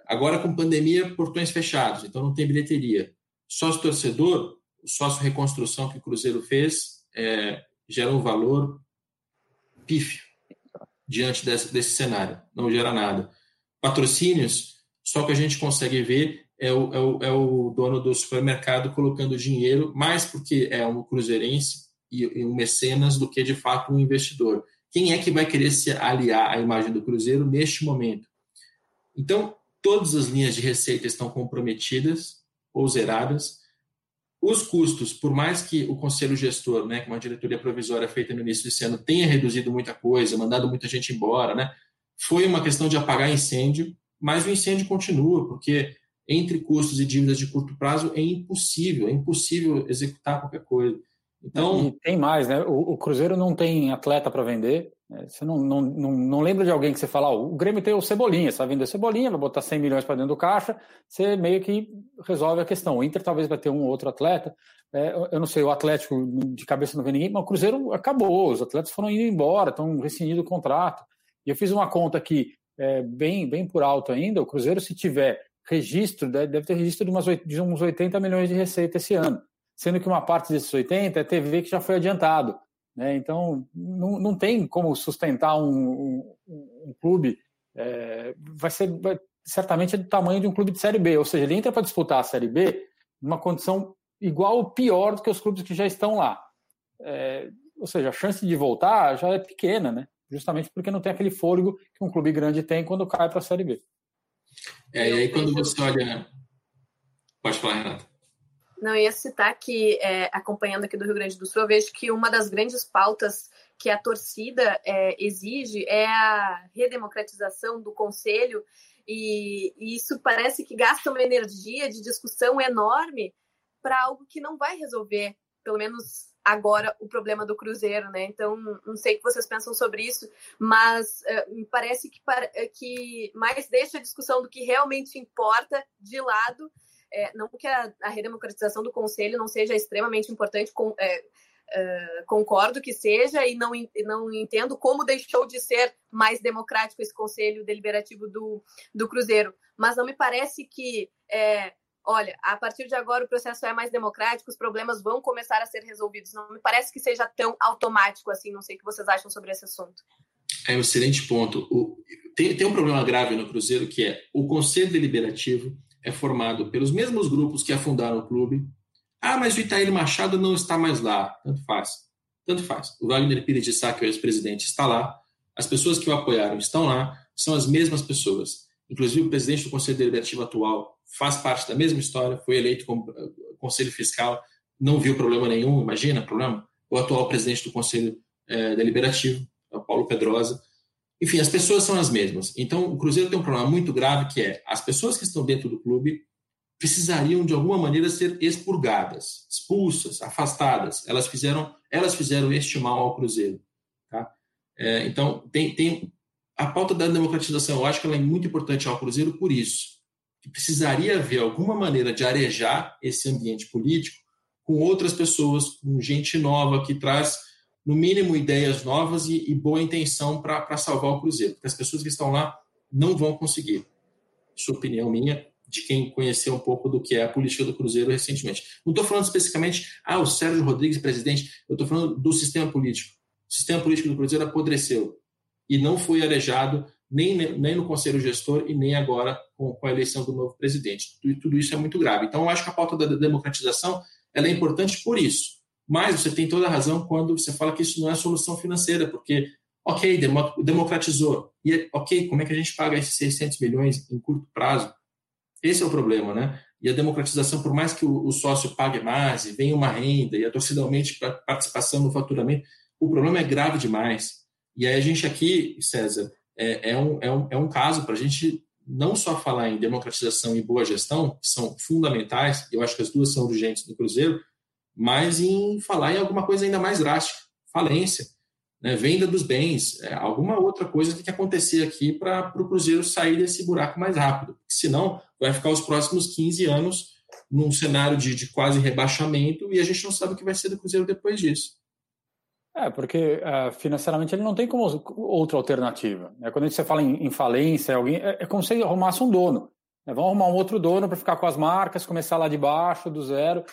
agora com pandemia, portões fechados, então não tem bilheteria. Sócio torcedor, o sócio reconstrução que o Cruzeiro fez é, gera um valor pífio diante desse, desse cenário, não gera nada. Patrocínios, só que a gente consegue ver é o, é o, é o dono do supermercado colocando dinheiro, mais porque é um cruzeirense e, e um mecenas do que de fato um investidor. Quem é que vai querer se aliar à imagem do Cruzeiro neste momento? Então, todas as linhas de receita estão comprometidas ou zeradas. Os custos, por mais que o conselho gestor, né, que uma diretoria provisória feita no início desse ano, tenha reduzido muita coisa, mandado muita gente embora, né, foi uma questão de apagar incêndio, mas o incêndio continua, porque entre custos e dívidas de curto prazo é impossível, é impossível executar qualquer coisa. Então e tem mais, né? O, o Cruzeiro não tem atleta para vender. Né? Você não, não, não, não, lembra de alguém que você fala, oh, o Grêmio tem o Cebolinha, você vai vender Cebolinha, vai botar 100 milhões para dentro do caixa, você meio que resolve a questão. O Inter talvez vai ter um ou outro atleta. É, eu não sei, o Atlético de cabeça não vê ninguém, mas o Cruzeiro acabou, os atletas foram indo embora, estão rescindindo o contrato. E eu fiz uma conta aqui, é, bem, bem por alto ainda, o Cruzeiro, se tiver registro, deve ter registro de, umas, de uns 80 milhões de receita esse ano sendo que uma parte desses 80 é TV que já foi adiantado. Né? Então, não, não tem como sustentar um, um, um clube, é, vai ser vai, certamente é do tamanho de um clube de Série B, ou seja, ele entra para disputar a Série B numa condição igual ou pior do que os clubes que já estão lá. É, ou seja, a chance de voltar já é pequena, né? justamente porque não tem aquele fôlego que um clube grande tem quando cai para a Série B. É, e aí quando você olha... Pode falar, Renata. Não, ia citar que, é, acompanhando aqui do Rio Grande do Sul, eu vejo que uma das grandes pautas que a torcida é, exige é a redemocratização do conselho, e, e, isso parece que gasta uma energia de discussão enorme para algo que não vai resolver, pelo menos agora, o problema do Cruzeiro, né? Então, não sei o que vocês pensam sobre isso, mas uh, me parece que, que mais deixa a discussão do que realmente importa de lado é, não que a, a, redemocratização do conselho não seja extremamente importante, com, é, é, concordo que seja e não, não entendo como deixou de ser mais democrático esse conselho deliberativo do, do Cruzeiro, mas não me parece que é, olha, a partir de agora o processo é mais democrático, os problemas vão começar a ser resolvidos. Não me parece que seja tão automático assim. Não sei o que vocês acham sobre esse assunto. É um excelente ponto. O, tem, tem um problema grave no Cruzeiro que é o Conselho Deliberativo é formado pelos mesmos grupos que afundaram o clube. Ah, mas o Itaíri Machado não está mais lá. Tanto faz. Tanto faz. O Wagner Pires de Sá, que é o ex-presidente, está lá. As pessoas que o apoiaram estão lá. São as mesmas pessoas. Inclusive, o presidente do Conselho Deliberativo atual faz parte da mesma história, foi eleito como eh, Conselho Fiscal, não viu problema nenhum, imagina problema. O atual presidente do Conselho é, Deliberativo, Paulo Pedrosa, enfim, as pessoas são as mesmas. Então, o Cruzeiro tem um problema muito grave que é as pessoas que estão dentro do clube precisariam de alguma maneira ser expurgadas, expulsas, afastadas. Elas fizeram, elas fizeram este mal ao Cruzeiro. Tá? É, então, tem, tem a pauta da democratização. Eu acho que ela é muito importante ao Cruzeiro por isso. Que precisaria haver alguma maneira de arejar esse ambiente político com outras pessoas, com gente nova que traz no mínimo, ideias novas e, e boa intenção para salvar o Cruzeiro, porque as pessoas que estão lá não vão conseguir. É opinião minha, de quem conheceu um pouco do que é a política do Cruzeiro recentemente. Não estou falando especificamente, ah, o Sérgio Rodrigues, presidente, eu estou falando do sistema político. O sistema político do Cruzeiro apodreceu e não foi arejado nem, nem no conselho gestor e nem agora com, com a eleição do novo presidente. Tudo, tudo isso é muito grave. Então, eu acho que a pauta da democratização ela é importante por isso mas você tem toda a razão quando você fala que isso não é solução financeira, porque, ok, democratizou. E, ok, como é que a gente paga esses 600 milhões em curto prazo? Esse é o problema, né? E a democratização, por mais que o, o sócio pague mais e venha uma renda e a torcida aumente para participação no faturamento, o problema é grave demais. E aí a gente aqui, César, é, é um, é, um, é um caso para a gente não só falar em democratização e boa gestão, que são fundamentais, eu acho que as duas são urgentes no Cruzeiro, mas em falar em alguma coisa ainda mais drástica, falência, né, venda dos bens, é, alguma outra coisa tem que acontecer aqui para o Cruzeiro sair desse buraco mais rápido. Senão, vai ficar os próximos 15 anos num cenário de, de quase rebaixamento e a gente não sabe o que vai ser do Cruzeiro depois disso. É, porque uh, financeiramente ele não tem como outra alternativa. Né? Quando você fala em, em falência, alguém, é, é como se arrumasse um dono. É, vão arrumar um outro dono para ficar com as marcas, começar lá de baixo, do zero.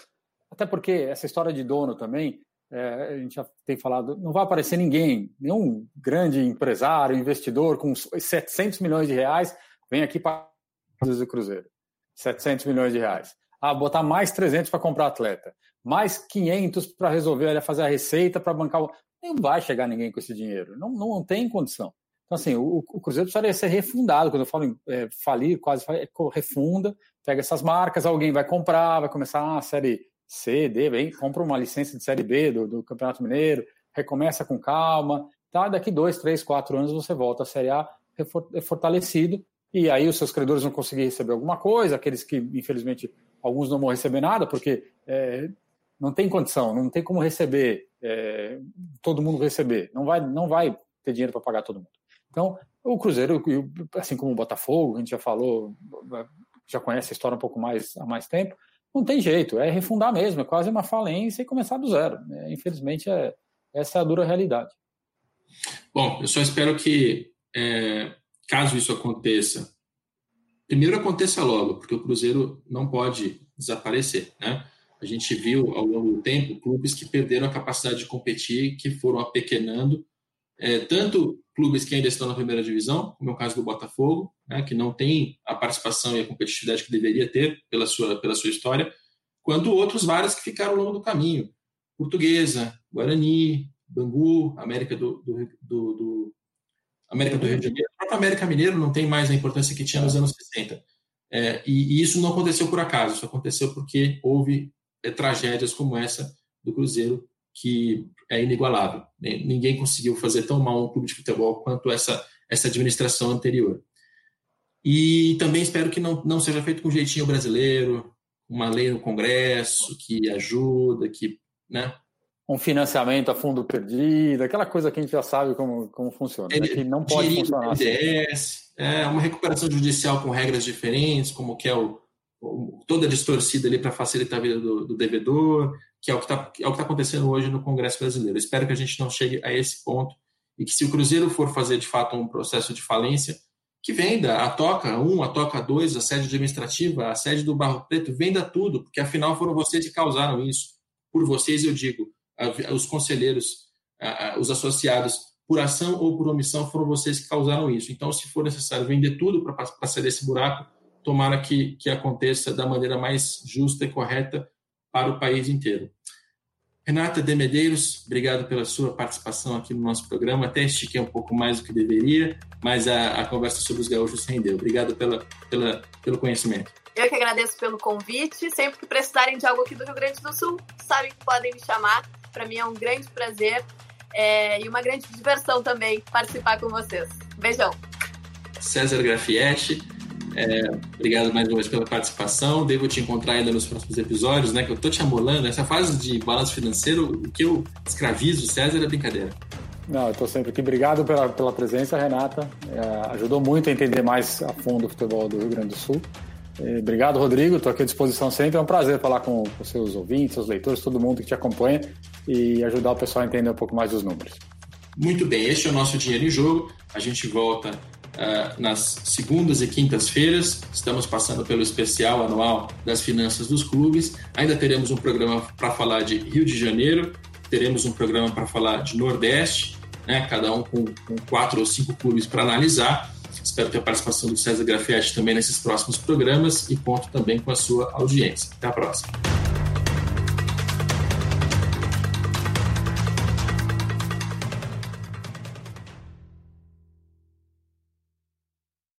Até porque essa história de dono também, é, a gente já tem falado, não vai aparecer ninguém, nenhum grande empresário, investidor com 700 milhões de reais vem aqui para o Cruzeiro. 700 milhões de reais. Ah, botar mais 300 para comprar atleta, mais 500 para resolver, fazer a receita para bancar. Não vai chegar ninguém com esse dinheiro, não, não tem condição. Então, assim, o, o Cruzeiro precisaria ser refundado. Quando eu falo em é, falir, quase é, refunda, pega essas marcas, alguém vai comprar, vai começar a série C, D, vem, compra uma licença de série B do, do Campeonato Mineiro, recomeça com calma, tá? Daqui dois, três, quatro anos você volta à Série A fortalecido e aí os seus credores vão conseguir receber alguma coisa, aqueles que, infelizmente, alguns não vão receber nada, porque é, não tem condição, não tem como receber, é, todo mundo receber, não vai, não vai ter dinheiro para pagar todo mundo. Então, o Cruzeiro, assim como o Botafogo, a gente já falou, já conhece a história um pouco mais há mais tempo, não tem jeito, é refundar mesmo, é quase uma falência e começar do zero. É, infelizmente, é, essa é a dura realidade. Bom, eu só espero que, é, caso isso aconteça, primeiro aconteça logo, porque o Cruzeiro não pode desaparecer, né? A gente viu ao longo do tempo clubes que perderam a capacidade de competir, que foram apequenando é, tanto clubes que ainda estão na primeira divisão, como é o caso do Botafogo, né, que não tem a participação e a competitividade que deveria ter pela sua, pela sua história, quanto outros vários que ficaram ao longo do caminho. Portuguesa, Guarani, Bangu, América do, do, do, do América do Rio de Janeiro. A própria América Mineiro não tem mais a importância que tinha nos anos 60. É, e, e, isso não aconteceu por acaso, isso aconteceu porque houve é, tragédias como essa do Cruzeiro que é inigualável. Ninguém conseguiu fazer tão mal um clube de futebol quanto essa, essa administração anterior. E também espero que não, não seja feito com jeitinho brasileiro, uma lei no Congresso que ajuda, que. Né? Um financiamento a fundo perdido, aquela coisa que a gente já sabe como, como funciona, né? que não pode funcionar assim. É, uma recuperação judicial com regras diferentes, como que é o, toda distorcida ali para facilitar a vida do, do devedor, que é o que está é tá acontecendo hoje no Congresso Brasileiro. Espero que a gente não chegue a esse ponto e que se o Cruzeiro for fazer de fato um processo de falência, que venda a Toca 1, a Toca 2, a sede administrativa, a sede do Barro Preto, venda tudo, porque afinal foram vocês que causaram isso. Por vocês, eu digo, os conselheiros, os associados, por ação ou por omissão, foram vocês que causaram isso. Então, se for necessário vender tudo para sair desse buraco, tomara que, que aconteça da maneira mais justa e correta para o país inteiro. Renata de Medeiros, obrigado pela sua participação aqui no nosso programa. Até estiquei um pouco mais do que deveria, mas a, a conversa sobre os gaúchos rendeu. Obrigado pela, pela, pelo conhecimento. Eu que agradeço pelo convite. Sempre que precisarem de algo aqui do Rio Grande do Sul, sabem que podem me chamar. Para mim é um grande prazer é, e uma grande diversão também participar com vocês. Beijão. César Grafietti, é, obrigado mais uma vez pela participação. Devo te encontrar ainda nos próximos episódios, né? Que eu tô te amolando. Essa fase de balanço financeiro, o que eu escravizo César é brincadeira. Não, eu estou sempre aqui. Obrigado pela, pela presença, Renata. É, ajudou muito a entender mais a fundo o futebol do Rio Grande do Sul. É, obrigado, Rodrigo. Estou aqui à disposição sempre. É um prazer falar com os seus ouvintes, seus leitores, todo mundo que te acompanha e ajudar o pessoal a entender um pouco mais dos números. Muito bem, este é o nosso Dinheiro em Jogo. A gente volta uh, nas segundas e quintas-feiras. Estamos passando pelo especial anual das finanças dos clubes. Ainda teremos um programa para falar de Rio de Janeiro, teremos um programa para falar de Nordeste, né, cada um com, com quatro ou cinco clubes para analisar. Espero ter a participação do César Grafietti também nesses próximos programas e conto também com a sua audiência. Até a próxima.